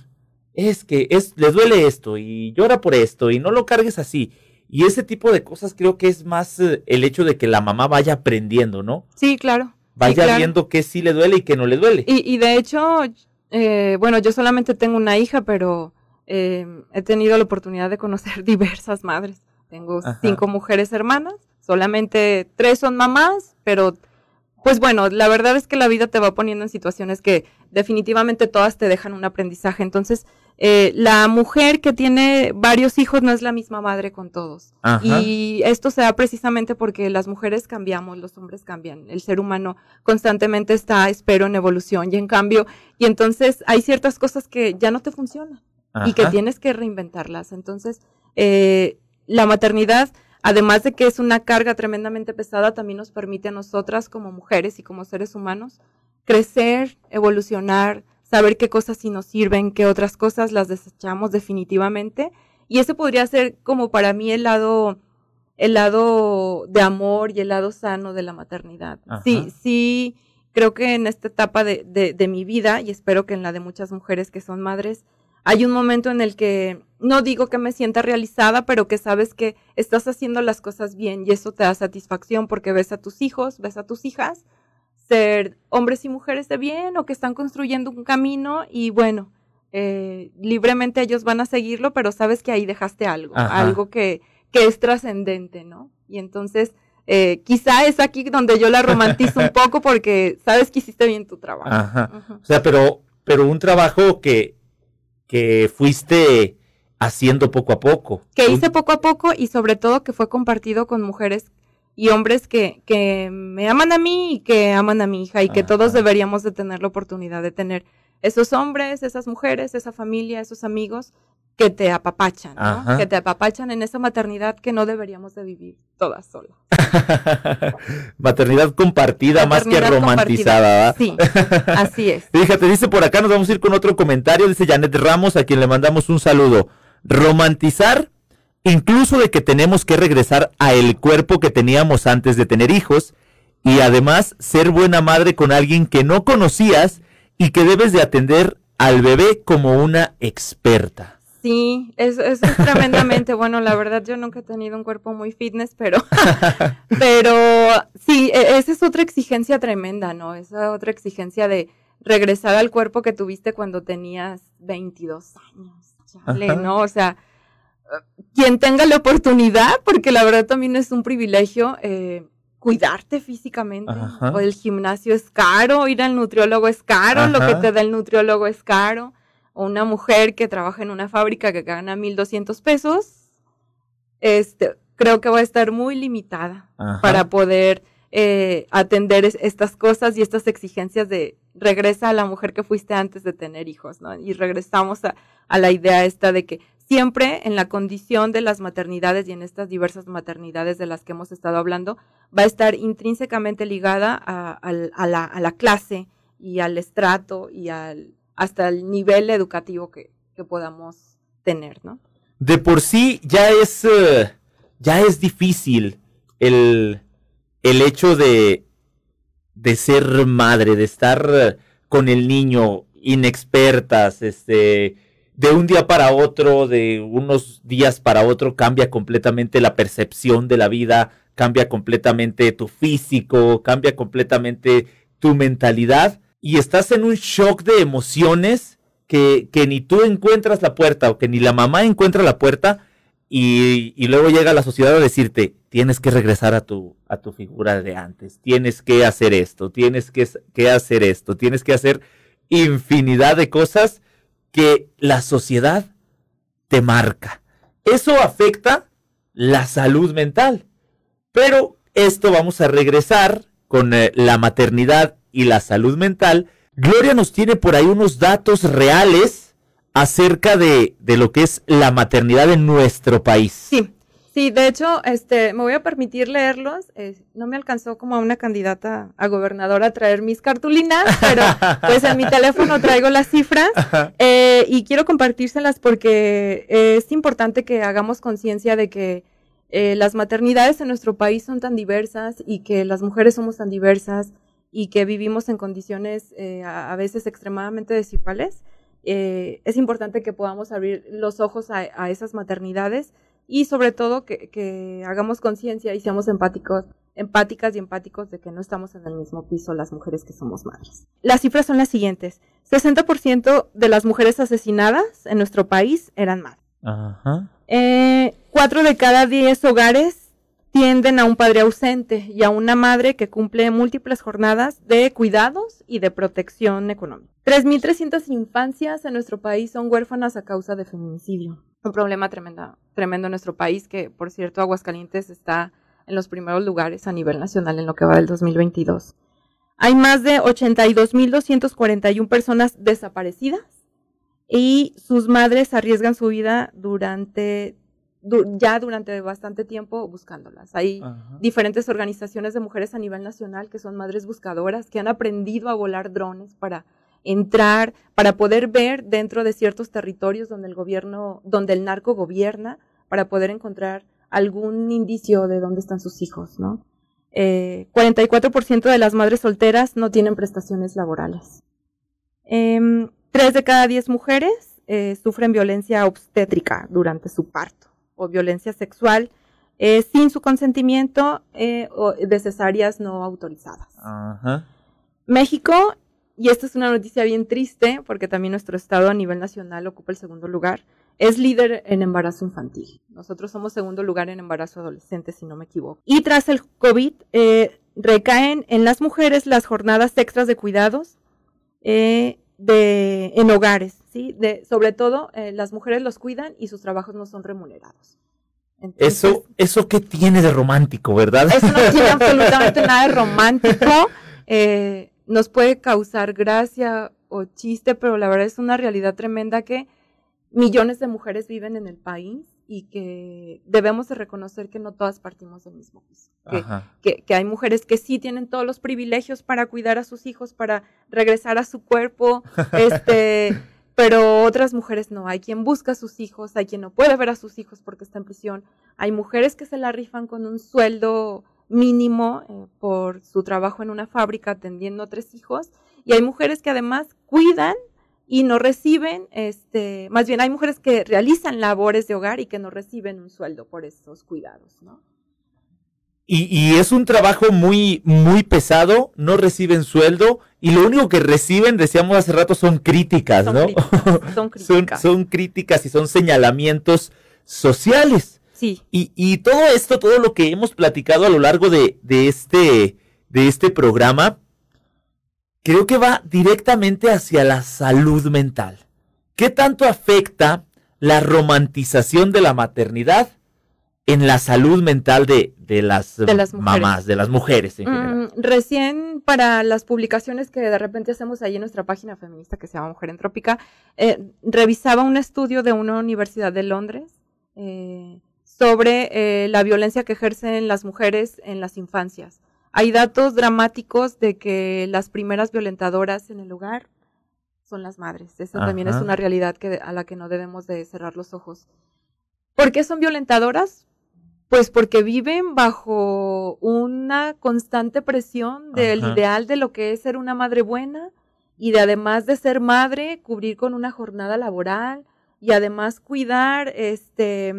Es que es, les duele esto y llora por esto y no lo cargues así. Y ese tipo de cosas creo que es más eh, el hecho de que la mamá vaya aprendiendo, ¿no? Sí, claro. Vaya sí, claro. viendo qué sí le duele y qué no le duele. Y, y de hecho, eh, bueno, yo solamente tengo una hija, pero eh, he tenido la oportunidad de conocer diversas madres. Tengo Ajá. cinco mujeres hermanas, solamente tres son mamás, pero pues bueno, la verdad es que la vida te va poniendo en situaciones que definitivamente todas te dejan un aprendizaje. Entonces, eh, la mujer que tiene varios hijos no es la misma madre con todos. Ajá. Y esto se da precisamente porque las mujeres cambiamos, los hombres cambian. El ser humano constantemente está, espero, en evolución y en cambio. Y entonces hay ciertas cosas que ya no te funcionan Ajá. y que tienes que reinventarlas. Entonces, eh, la maternidad además de que es una carga tremendamente pesada, también nos permite a nosotras como mujeres y como seres humanos crecer, evolucionar, saber qué cosas sí nos sirven, qué otras cosas las desechamos definitivamente. Y ese podría ser como para mí el lado, el lado de amor y el lado sano de la maternidad. Ajá. Sí, sí, creo que en esta etapa de, de, de mi vida, y espero que en la de muchas mujeres que son madres, hay un momento en el que no digo que me sienta realizada, pero que sabes que estás haciendo las cosas bien y eso te da satisfacción porque ves a tus hijos, ves a tus hijas ser hombres y mujeres de bien o que están construyendo un camino y bueno, eh, libremente ellos van a seguirlo, pero sabes que ahí dejaste algo, Ajá. algo que, que es trascendente, ¿no? Y entonces, eh, quizá es aquí donde yo la romantizo un poco porque sabes que hiciste bien tu trabajo. Ajá. Ajá. O sea, pero, pero un trabajo que, que fuiste haciendo poco a poco. Que hice poco a poco y sobre todo que fue compartido con mujeres y hombres que, que me aman a mí y que aman a mi hija y que Ajá. todos deberíamos de tener la oportunidad de tener esos hombres, esas mujeres, esa familia, esos amigos que te apapachan, ¿no? Que te apapachan en esa maternidad que no deberíamos de vivir todas solas. maternidad compartida maternidad más que romantizada, Sí, así es. Fíjate, dice por acá, nos vamos a ir con otro comentario, dice Janet Ramos, a quien le mandamos un saludo. Romantizar incluso de que tenemos que regresar a el cuerpo que teníamos antes de tener hijos y además ser buena madre con alguien que no conocías y que debes de atender al bebé como una experta. Sí, eso, es tremendamente bueno. La verdad, yo nunca he tenido un cuerpo muy fitness, pero, pero sí, e, esa es otra exigencia tremenda, ¿no? Esa otra exigencia de regresar al cuerpo que tuviste cuando tenías 22 años. Chale, ¿no? O sea, quien tenga la oportunidad, porque la verdad también es un privilegio eh, cuidarte físicamente. O el gimnasio es caro, ir al nutriólogo es caro, lo que te da el nutriólogo es caro. O una mujer que trabaja en una fábrica que gana 1.200 pesos, este, creo que va a estar muy limitada para poder eh, atender estas cosas y estas exigencias de regresa a la mujer que fuiste antes de tener hijos, ¿no? Y regresamos a, a la idea esta de que siempre en la condición de las maternidades y en estas diversas maternidades de las que hemos estado hablando, va a estar intrínsecamente ligada a, la, clase y al estrato y al, hasta el nivel educativo que, podamos tener, ¿no? De por sí ya es, eh, ya es difícil el, el hecho de, de ser madre, de estar con el niño inexpertas, este, de un día para otro, de unos días para otro, cambia completamente la percepción de la vida, cambia completamente tu físico, cambia completamente tu mentalidad y estás en un shock de emociones que, que ni tú encuentras la puerta o que ni la mamá encuentra la puerta y, y, luego llega la sociedad a decirte, tienes que regresar a tu, a tu figura de antes, tienes que hacer esto, tienes que, que hacer esto, tienes que hacer infinidad de cosas que la sociedad te marca. Eso afecta la salud mental. Pero esto vamos a regresar con eh, la maternidad y la salud mental. Gloria nos tiene por ahí unos datos reales acerca de, de lo que es la maternidad en nuestro país. Sí, Sí, de hecho, este, me voy a permitir leerlos. no me alcanzó como a una candidata a gobernadora a traer mis cartulinas, pero pues en mi teléfono traigo las cifras eh, y quiero compartírselas porque es importante que hagamos conciencia de que eh, las maternidades en nuestro país son tan diversas y que las mujeres somos tan diversas y que vivimos en condiciones eh, a, veces extremadamente desiguales. es importante que podamos abrir los ojos a esas maternidades y sobre todo que, hagamos conciencia y seamos empáticos, empáticas y empáticos de que no estamos en el mismo piso las mujeres que somos madres. Las cifras son las siguientes. 60% de las mujeres asesinadas en nuestro país eran madres. Ajá. Eh, cuatro de cada diez hogares tienden a un padre ausente y a una madre que cumple múltiples jornadas de cuidados y de protección económica. 3.300 infancias en nuestro país son huérfanas a causa de feminicidio un problema tremendo, tremendo en nuestro país, que por cierto Aguascalientes está en los primeros lugares a nivel nacional en lo que va del 2022. Hay más de 82.241 personas desaparecidas y sus madres arriesgan su vida durante ya durante bastante tiempo buscándolas. Hay diferentes organizaciones de mujeres a nivel nacional que son madres buscadoras que han aprendido a volar drones para entrar, para poder ver dentro de ciertos territorios donde el gobierno, donde el narco gobierna, para poder encontrar algún indicio de dónde están sus hijos, ¿no? Eh, 44% de las madres solteras no tienen prestaciones laborales. Eh, tres de cada diez mujeres eh, sufren violencia obstétrica durante su parto o violencia sexual eh, sin su consentimiento eh, o de cesáreas no autorizadas. México y esta es una noticia bien triste porque también nuestro estado a nivel nacional ocupa el segundo lugar, es líder en embarazo infantil. Nosotros somos segundo lugar en embarazo adolescente, si no me equivoco. Y tras el COVID, eh, recaen en las mujeres las jornadas extras de cuidados eh, de, en hogares, ¿sí? De, sobre todo, eh, las mujeres los cuidan y sus trabajos no son remunerados. eso, eso qué tiene de romántico, ¿verdad? Eso no tiene absolutamente nada de romántico. Eh, nos puede causar gracia o chiste, pero la verdad es una realidad tremenda que millones de mujeres viven en el país y que debemos de reconocer que no todas partimos del mismo piso. Que, que, hay mujeres que sí tienen todos los privilegios para cuidar a sus hijos, para regresar a su cuerpo, este, pero otras mujeres no. Hay quien busca a sus hijos, hay quien no puede ver a sus hijos porque está en prisión. Hay mujeres que se la rifan con un sueldo mínimo eh, por su trabajo en una fábrica atendiendo a tres hijos y hay mujeres que además cuidan y no reciben, este, más bien hay mujeres que realizan labores de hogar y que no reciben un sueldo por esos cuidados, ¿no? Y, es un trabajo muy, muy pesado, no reciben sueldo y lo único que reciben, decíamos hace rato, son críticas, ¿no? son críticas. son, críticas y son señalamientos sociales. Sí. Y, y, todo esto, todo lo que hemos platicado a lo largo de, de, este, de este programa, creo que va directamente hacia la salud mental. ¿Qué tanto afecta la romantización de la maternidad en la salud mental de, de, las, mamás, de las mujeres en general. Mm, recién para las publicaciones que de repente hacemos ahí en nuestra página feminista que se llama Mujer Entrópica, eh, revisaba un estudio de una universidad de Londres eh, sobre eh, la violencia que ejercen las mujeres en las infancias. Hay datos dramáticos de que las primeras violentadoras en el hogar son las madres. Esa también es una realidad que, a la que no debemos de cerrar los ojos. ¿Por qué son violentadoras? Pues porque viven bajo una constante presión del ideal de lo que es ser una madre buena y de además de ser madre, cubrir con una jornada laboral y además cuidar este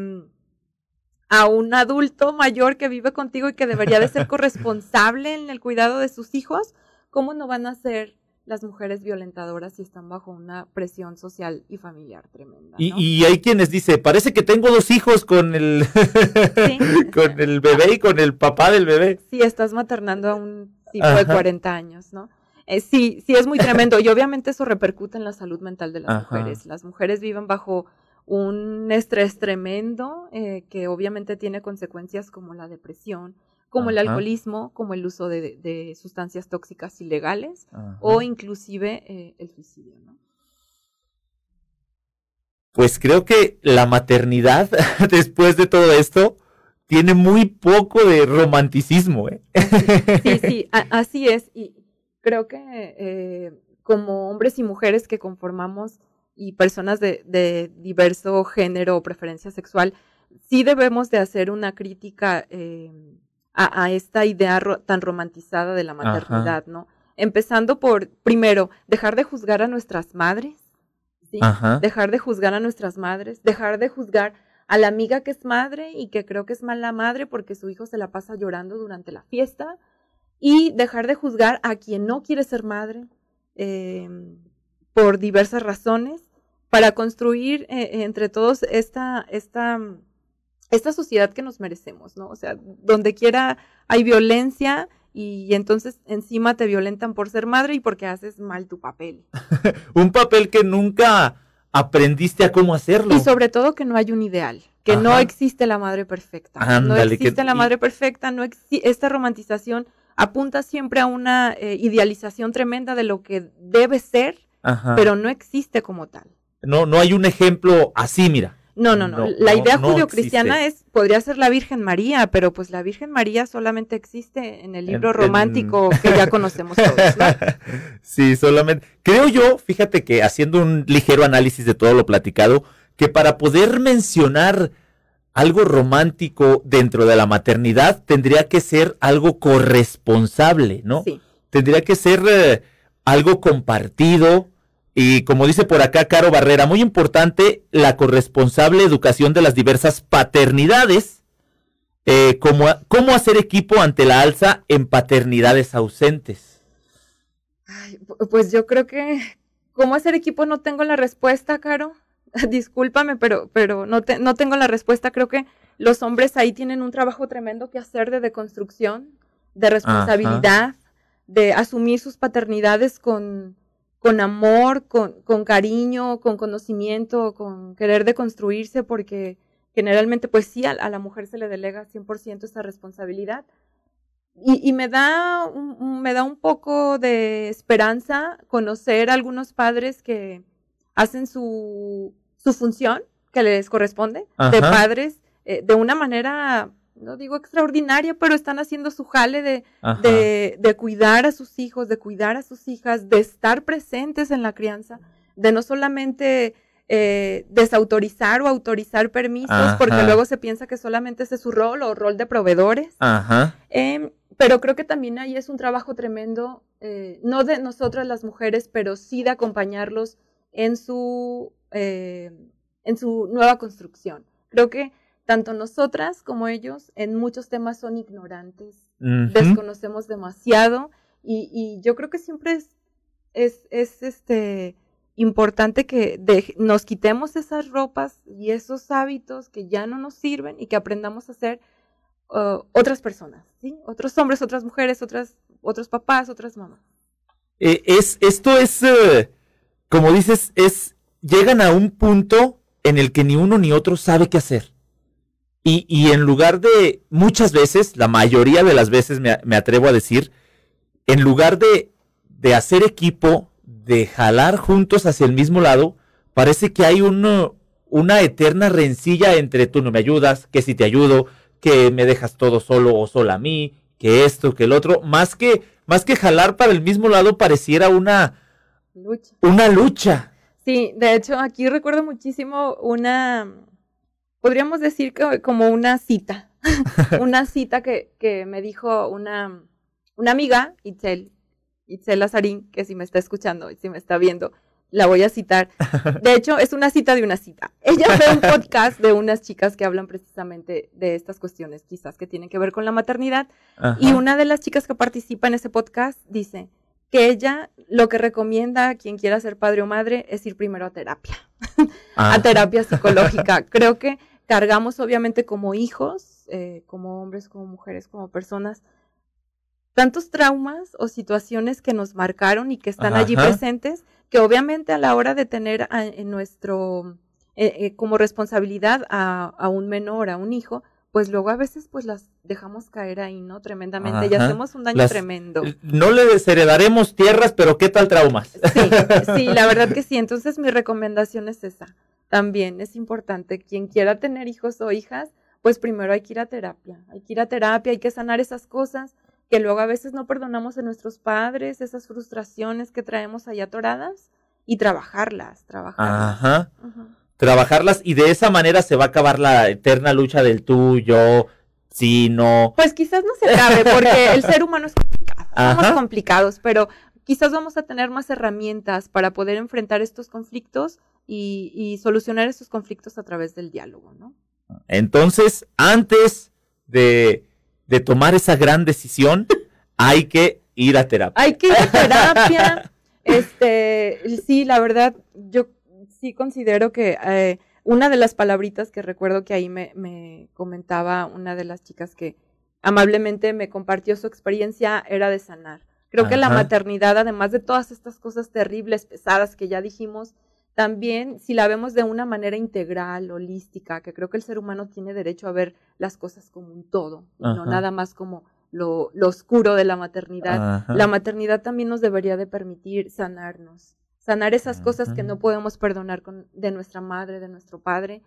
a un adulto mayor que vive contigo y que debería de ser corresponsable en el cuidado de sus hijos, ¿cómo no van a ser las mujeres violentadoras y están bajo una presión social y familiar tremenda. Y, hay quienes dicen, parece que tengo dos hijos con el, con el bebé y con el papá del bebé. Sí, estás maternando a un tipo de 40 años, ¿no? Eh, sí, sí, es muy tremendo. Y obviamente eso repercute en la salud mental de las mujeres. Las mujeres viven bajo un estrés tremendo eh, que obviamente tiene consecuencias como la depresión, como el alcoholismo, como el uso de, sustancias tóxicas ilegales o inclusive eh, el suicidio, ¿no? Pues creo que la maternidad, después de todo esto, tiene muy poco de romanticismo. ¿eh? Sí, sí, así es. Y creo que eh, como hombres y mujeres que conformamos y personas de, de, diverso género o preferencia sexual, sí debemos de hacer una crítica eh, a, esta idea tan romantizada de la maternidad, ¿no? Empezando por, primero, dejar de juzgar a nuestras madres, ¿sí? Dejar de juzgar a nuestras madres, dejar de juzgar a la amiga que es madre y que creo que es mala madre porque su hijo se la pasa llorando durante la fiesta, y dejar de juzgar a quien no quiere ser madre em, por diversas razones para construir eh, entre todos esta, esta esta sociedad que nos merecemos, ¿no? O sea, donde quiera hay violencia y entonces encima te violentan por ser madre y porque haces mal tu papel. un papel que nunca aprendiste a cómo hacerlo. Y sobre todo que no hay un ideal, que no existe la madre perfecta. no existe la madre perfecta, no esta romantización apunta siempre a una eh, idealización tremenda de lo que debe ser, pero no existe como tal. No, no hay un ejemplo así, mira. No, no, no. La idea judio-cristiana es, podría ser la Virgen María, pero pues la Virgen María solamente existe en el libro romántico que ya conocemos todos. sí, solamente. Creo yo, fíjate que haciendo un ligero análisis de todo lo platicado, que para poder mencionar algo romántico dentro de la maternidad tendría que ser algo corresponsable, ¿no? Sí. Tendría que ser eh, algo compartido, y como dice por acá Caro Barrera, muy importante la corresponsable educación de las diversas paternidades, eh, como, cómo hacer equipo ante la alza en paternidades ausentes. pues yo creo que cómo hacer equipo no tengo la respuesta, Caro. Discúlpame, pero, pero no, no tengo la respuesta. Creo que los hombres ahí tienen un trabajo tremendo que hacer de deconstrucción, de responsabilidad, de asumir sus paternidades con, con amor, con, con, cariño, con conocimiento, con querer deconstruirse, porque generalmente, pues sí, a, la mujer se le delega 100% esta responsabilidad. Y, y me, da un, me da un poco de esperanza conocer a algunos padres que hacen su, su función que les corresponde de padres eh, de una manera no digo extraordinaria, pero están haciendo su jale de, de, de, cuidar a sus hijos, de cuidar a sus hijas, de estar presentes en la crianza. de no solamente eh, desautorizar o autorizar permisos, porque luego se piensa que solamente ese es su rol o rol de proveedores. Ajá. Em, pero creo que también ahí es un trabajo tremendo, eh, no de nosotras las mujeres, pero sí de acompañarlos en su, eh, en su nueva construcción. Creo que tanto nosotras como ellos en muchos temas son ignorantes, desconocemos demasiado y, yo creo que siempre es, es, es este, importante que nos quitemos esas ropas y esos hábitos que ya no nos sirven y que aprendamos a ser uh, otras personas, ¿sí? Otros hombres, otras mujeres, otras, otros papás, otras mamás. Eh, es, esto es, eh, como dices, es, llegan a un punto en el que ni uno ni otro sabe qué hacer. Y, y en lugar de, muchas veces, la mayoría de las veces me, me atrevo a decir, en lugar de, de hacer equipo, de jalar juntos hacia el mismo lado, parece que hay una eterna rencilla entre tú no me ayudas, que si te ayudo, que me dejas todo solo o sola a mí, que esto, que el otro, más que, más que jalar para el mismo lado pareciera una lucha. Una lucha. Sí, de hecho aquí recuerdo muchísimo una, podríamos decir que como una cita, una cita que, que me dijo una, una amiga, Itzel, Itzel Lazarín, que si me está escuchando y si me está viendo, la voy a citar. De hecho, es una cita de una cita. Ella ve un podcast de unas chicas que hablan precisamente de estas cuestiones, quizás que tienen que ver con la maternidad. Y una de las chicas que participa en ese podcast dice que ella lo que recomienda a quien quiera ser padre o madre es ir primero a terapia, a ah. terapia psicológica. Creo que cargamos obviamente como hijos, eh, como hombres, como mujeres, como personas, tantos traumas o situaciones que nos marcaron y que están allí presentes, que obviamente a la hora de tener en nuestro, eh, eh, como responsabilidad a, un menor, a un hijo, pues luego a veces pues las dejamos caer ahí, ¿no? Tremendamente, y hacemos un daño tremendo. No le desheredaremos tierras, pero ¿qué tal traumas? Sí, sí, la verdad que sí. Entonces mi recomendación es esa. También es importante, quien quiera tener hijos o hijas, pues primero hay que ir a terapia, hay que ir a terapia, hay que sanar esas cosas que luego a veces no perdonamos a nuestros padres, esas frustraciones que traemos allá atoradas y trabajarlas, trabajarlas. Ajá. Trabajarlas y de esa manera se va a acabar la eterna lucha del tú, yo, sí, no. Pues quizás no se acabe porque el ser humano es complicado, somos complicados, pero quizás vamos a tener más herramientas para poder enfrentar estos conflictos y, y solucionar estos conflictos a través del diálogo, ¿no? Entonces, antes de de tomar esa gran decisión, hay que ir a terapia. Hay que ir a terapia. este, sí, la verdad, yo sí considero que eh, una de las palabritas que recuerdo que ahí me, comentaba una de las chicas que amablemente me compartió su experiencia era de sanar. Creo que la maternidad, además de todas estas cosas terribles, pesadas que ya dijimos, también, si la vemos de una manera integral, holística, que creo que el ser humano tiene derecho a ver las cosas como un todo, no nada más como lo, oscuro de la maternidad. La maternidad también nos debería de permitir sanarnos, sanar esas cosas que no podemos perdonar con, de nuestra madre, de nuestro padre,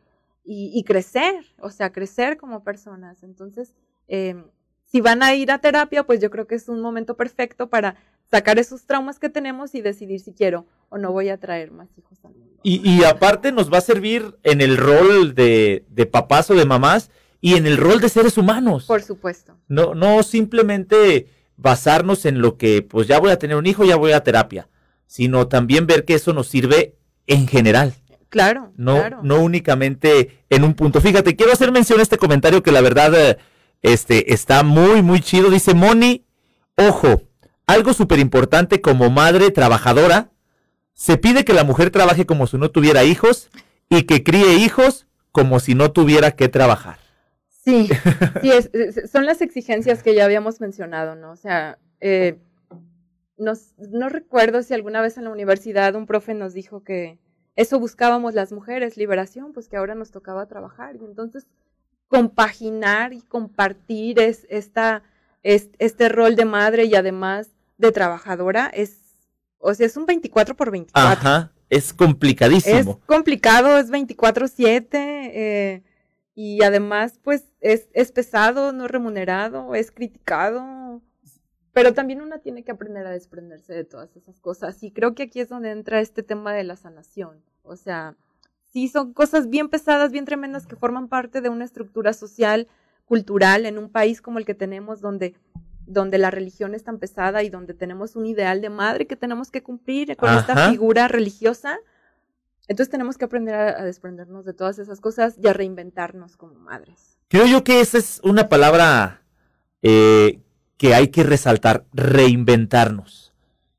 y, crecer, o sea, crecer como personas. Entonces, em, si van a ir a terapia, pues yo creo que es un momento perfecto para sacar esos traumas que tenemos y decidir si quiero o no voy a traer más hijos al mundo. Y, aparte nos va a servir en el rol de, de, papás o de mamás y en el rol de seres humanos. Por supuesto. No, no simplemente basarnos en lo que, pues ya voy a tener un hijo, ya voy a terapia, sino también ver que eso nos sirve en general. Claro, no, claro. no únicamente en un punto. Fíjate, quiero hacer mención a este comentario que la verdad eh, este, está muy, muy chido. Dice Moni, ojo, algo súper importante como madre trabajadora, se pide que la mujer trabaje como si no tuviera hijos y que críe hijos como si no tuviera que trabajar. Sí, sí son las exigencias que ya habíamos mencionado, ¿no? O sea, eh, no recuerdo si alguna vez en la universidad un profe nos dijo que eso buscábamos las mujeres, liberación, pues que ahora nos tocaba trabajar. Y entonces compaginar y compartir es, esta, este rol de madre y además de trabajadora es, o sea, es un 24 por 24. Ajá, es complicadísimo. Es complicado, es 24-7 eh, y además pues es, es pesado, no remunerado, es criticado. Pero también una tiene que aprender a desprenderse de todas esas cosas. Y creo que aquí es donde entra este tema de la sanación. O sea, sí son cosas bien pesadas, bien tremendas que forman parte de una estructura social, cultural, en un país como el que tenemos, donde, donde la religión es tan pesada y donde tenemos un ideal de madre que tenemos que cumplir con esta figura religiosa. Entonces tenemos que aprender a, desprendernos de todas esas cosas y a reinventarnos como madres. Creo yo que esa es una palabra eh, que hay que resaltar, reinventarnos.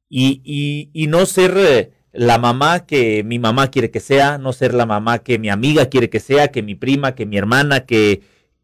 Y, y, no ser eh, la mamá que mi mamá quiere que sea, no ser la mamá que mi amiga quiere que sea, que mi prima, que mi hermana, que,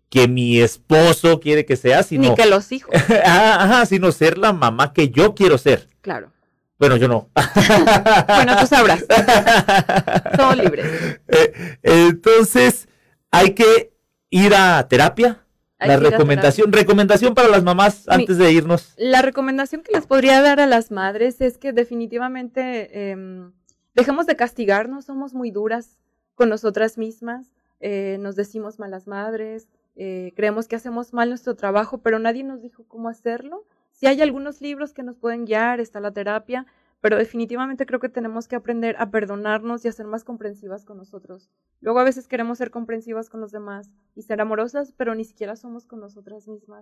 que mi esposo quiere que sea, sino... Ni que los hijos. ajá, sino ser la mamá que yo quiero ser. Claro. Bueno, yo no. bueno, tú sabrás. Todo libre. Eh, entonces, hay que ir a terapia la recomendación, recomendación para las mamás antes de irnos. La recomendación que les podría dar a las madres es que definitivamente em, dejemos de castigarnos, somos muy duras con nosotras mismas, eh, nos decimos malas madres, eh, creemos que hacemos mal nuestro trabajo, pero nadie nos dijo cómo hacerlo. Si hay algunos libros que nos pueden guiar, está la terapia, pero definitivamente creo que tenemos que aprender a perdonarnos y a ser más comprensivas con nosotros. Luego a veces queremos ser comprensivas con los demás y ser amorosas, pero ni siquiera somos con nosotras mismas.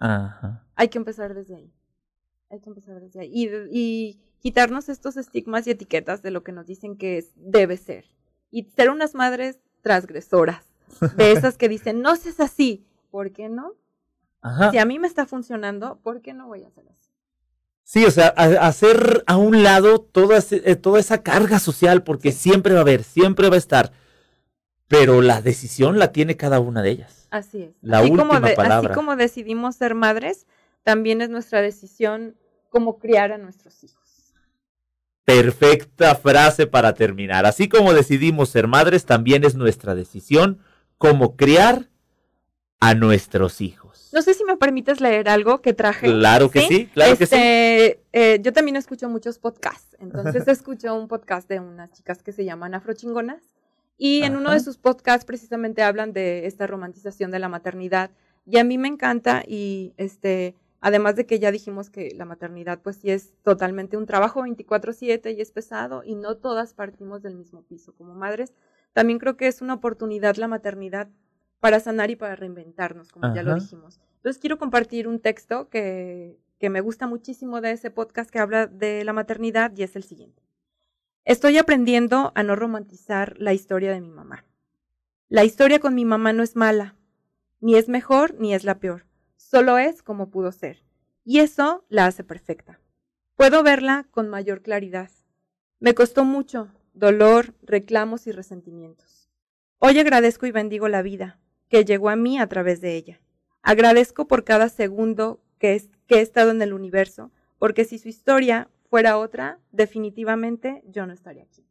Hay que empezar desde ahí. Hay que empezar desde ahí. Y, quitarnos estos estigmas y etiquetas de lo que nos dicen que es, debe ser. Y ser unas madres transgresoras, de esas que dicen, no seas así. ¿Por qué no? Si a mí me está funcionando, ¿por qué no voy a hacer así? Sí, o sea, hacer a un lado toda, eh, toda esa carga social, porque siempre va a haber, siempre va a estar. Pero la decisión la tiene cada una de ellas. Así es. La última palabra. Así como decidimos ser madres, también es nuestra decisión cómo criar a nuestros hijos. Perfecta frase para terminar. Así como decidimos ser madres, también es nuestra decisión cómo criar a nuestros hijos. No sé si me permites leer algo que traje. Claro que sí, claro que sí. Este, eh, yo también escucho muchos podcasts, entonces escucho un podcast de unas chicas que se llaman Afrochingonas y en uno de sus podcasts precisamente hablan de esta romantización de la maternidad y a mí me encanta y este además de que ya dijimos que la maternidad pues sí es totalmente un trabajo 24/7 y es pesado y no todas partimos del mismo piso como madres, también creo que es una oportunidad la maternidad para sanar y para reinventarnos, como ya lo dijimos. Entonces quiero compartir un texto que, que me gusta muchísimo de ese podcast que habla de la maternidad y es el siguiente. Estoy aprendiendo a no romantizar la historia de mi mamá. La historia con mi mamá no es mala, ni es mejor ni es la peor, solo es como pudo ser. Y eso la hace perfecta. Puedo verla con mayor claridad. Me costó mucho, dolor, reclamos y resentimientos. Hoy agradezco y bendigo la vida, que llegó a mí a través de ella. Agradezco por cada segundo que, que he estado en el universo, porque si su historia fuera otra, definitivamente yo no estaría aquí.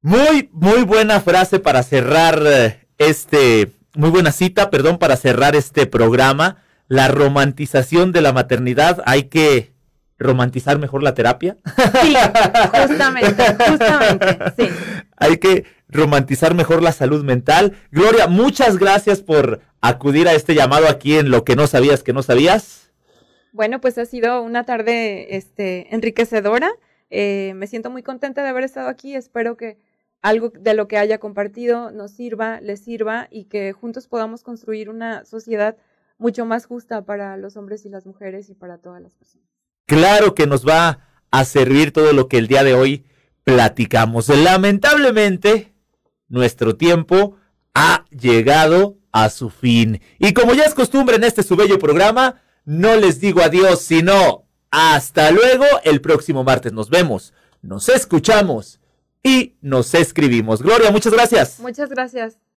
Muy, muy buena frase para cerrar eh, este, muy buena cita, perdón, para cerrar este programa. La romantización de la maternidad, hay que romantizar mejor la terapia. Sí, justamente, justamente, sí. Hay que romantizar mejor la salud mental. Gloria, muchas gracias por acudir a este llamado aquí en Lo que no sabías que no sabías. Bueno, pues ha sido una tarde este, enriquecedora. Eh, me siento muy contenta de haber estado aquí. Espero que algo de lo que haya compartido nos sirva, les sirva y que juntos podamos construir una sociedad mucho más justa para los hombres y las mujeres y para todas las personas. Claro que nos va a servir todo lo que el día de hoy platicamos. Lamentablemente, nuestro tiempo ha llegado a su fin. Y como ya es costumbre en este su bello programa, no les digo adiós, sino hasta luego. El próximo martes nos vemos, nos escuchamos y nos escribimos. Gloria, muchas gracias. Muchas gracias.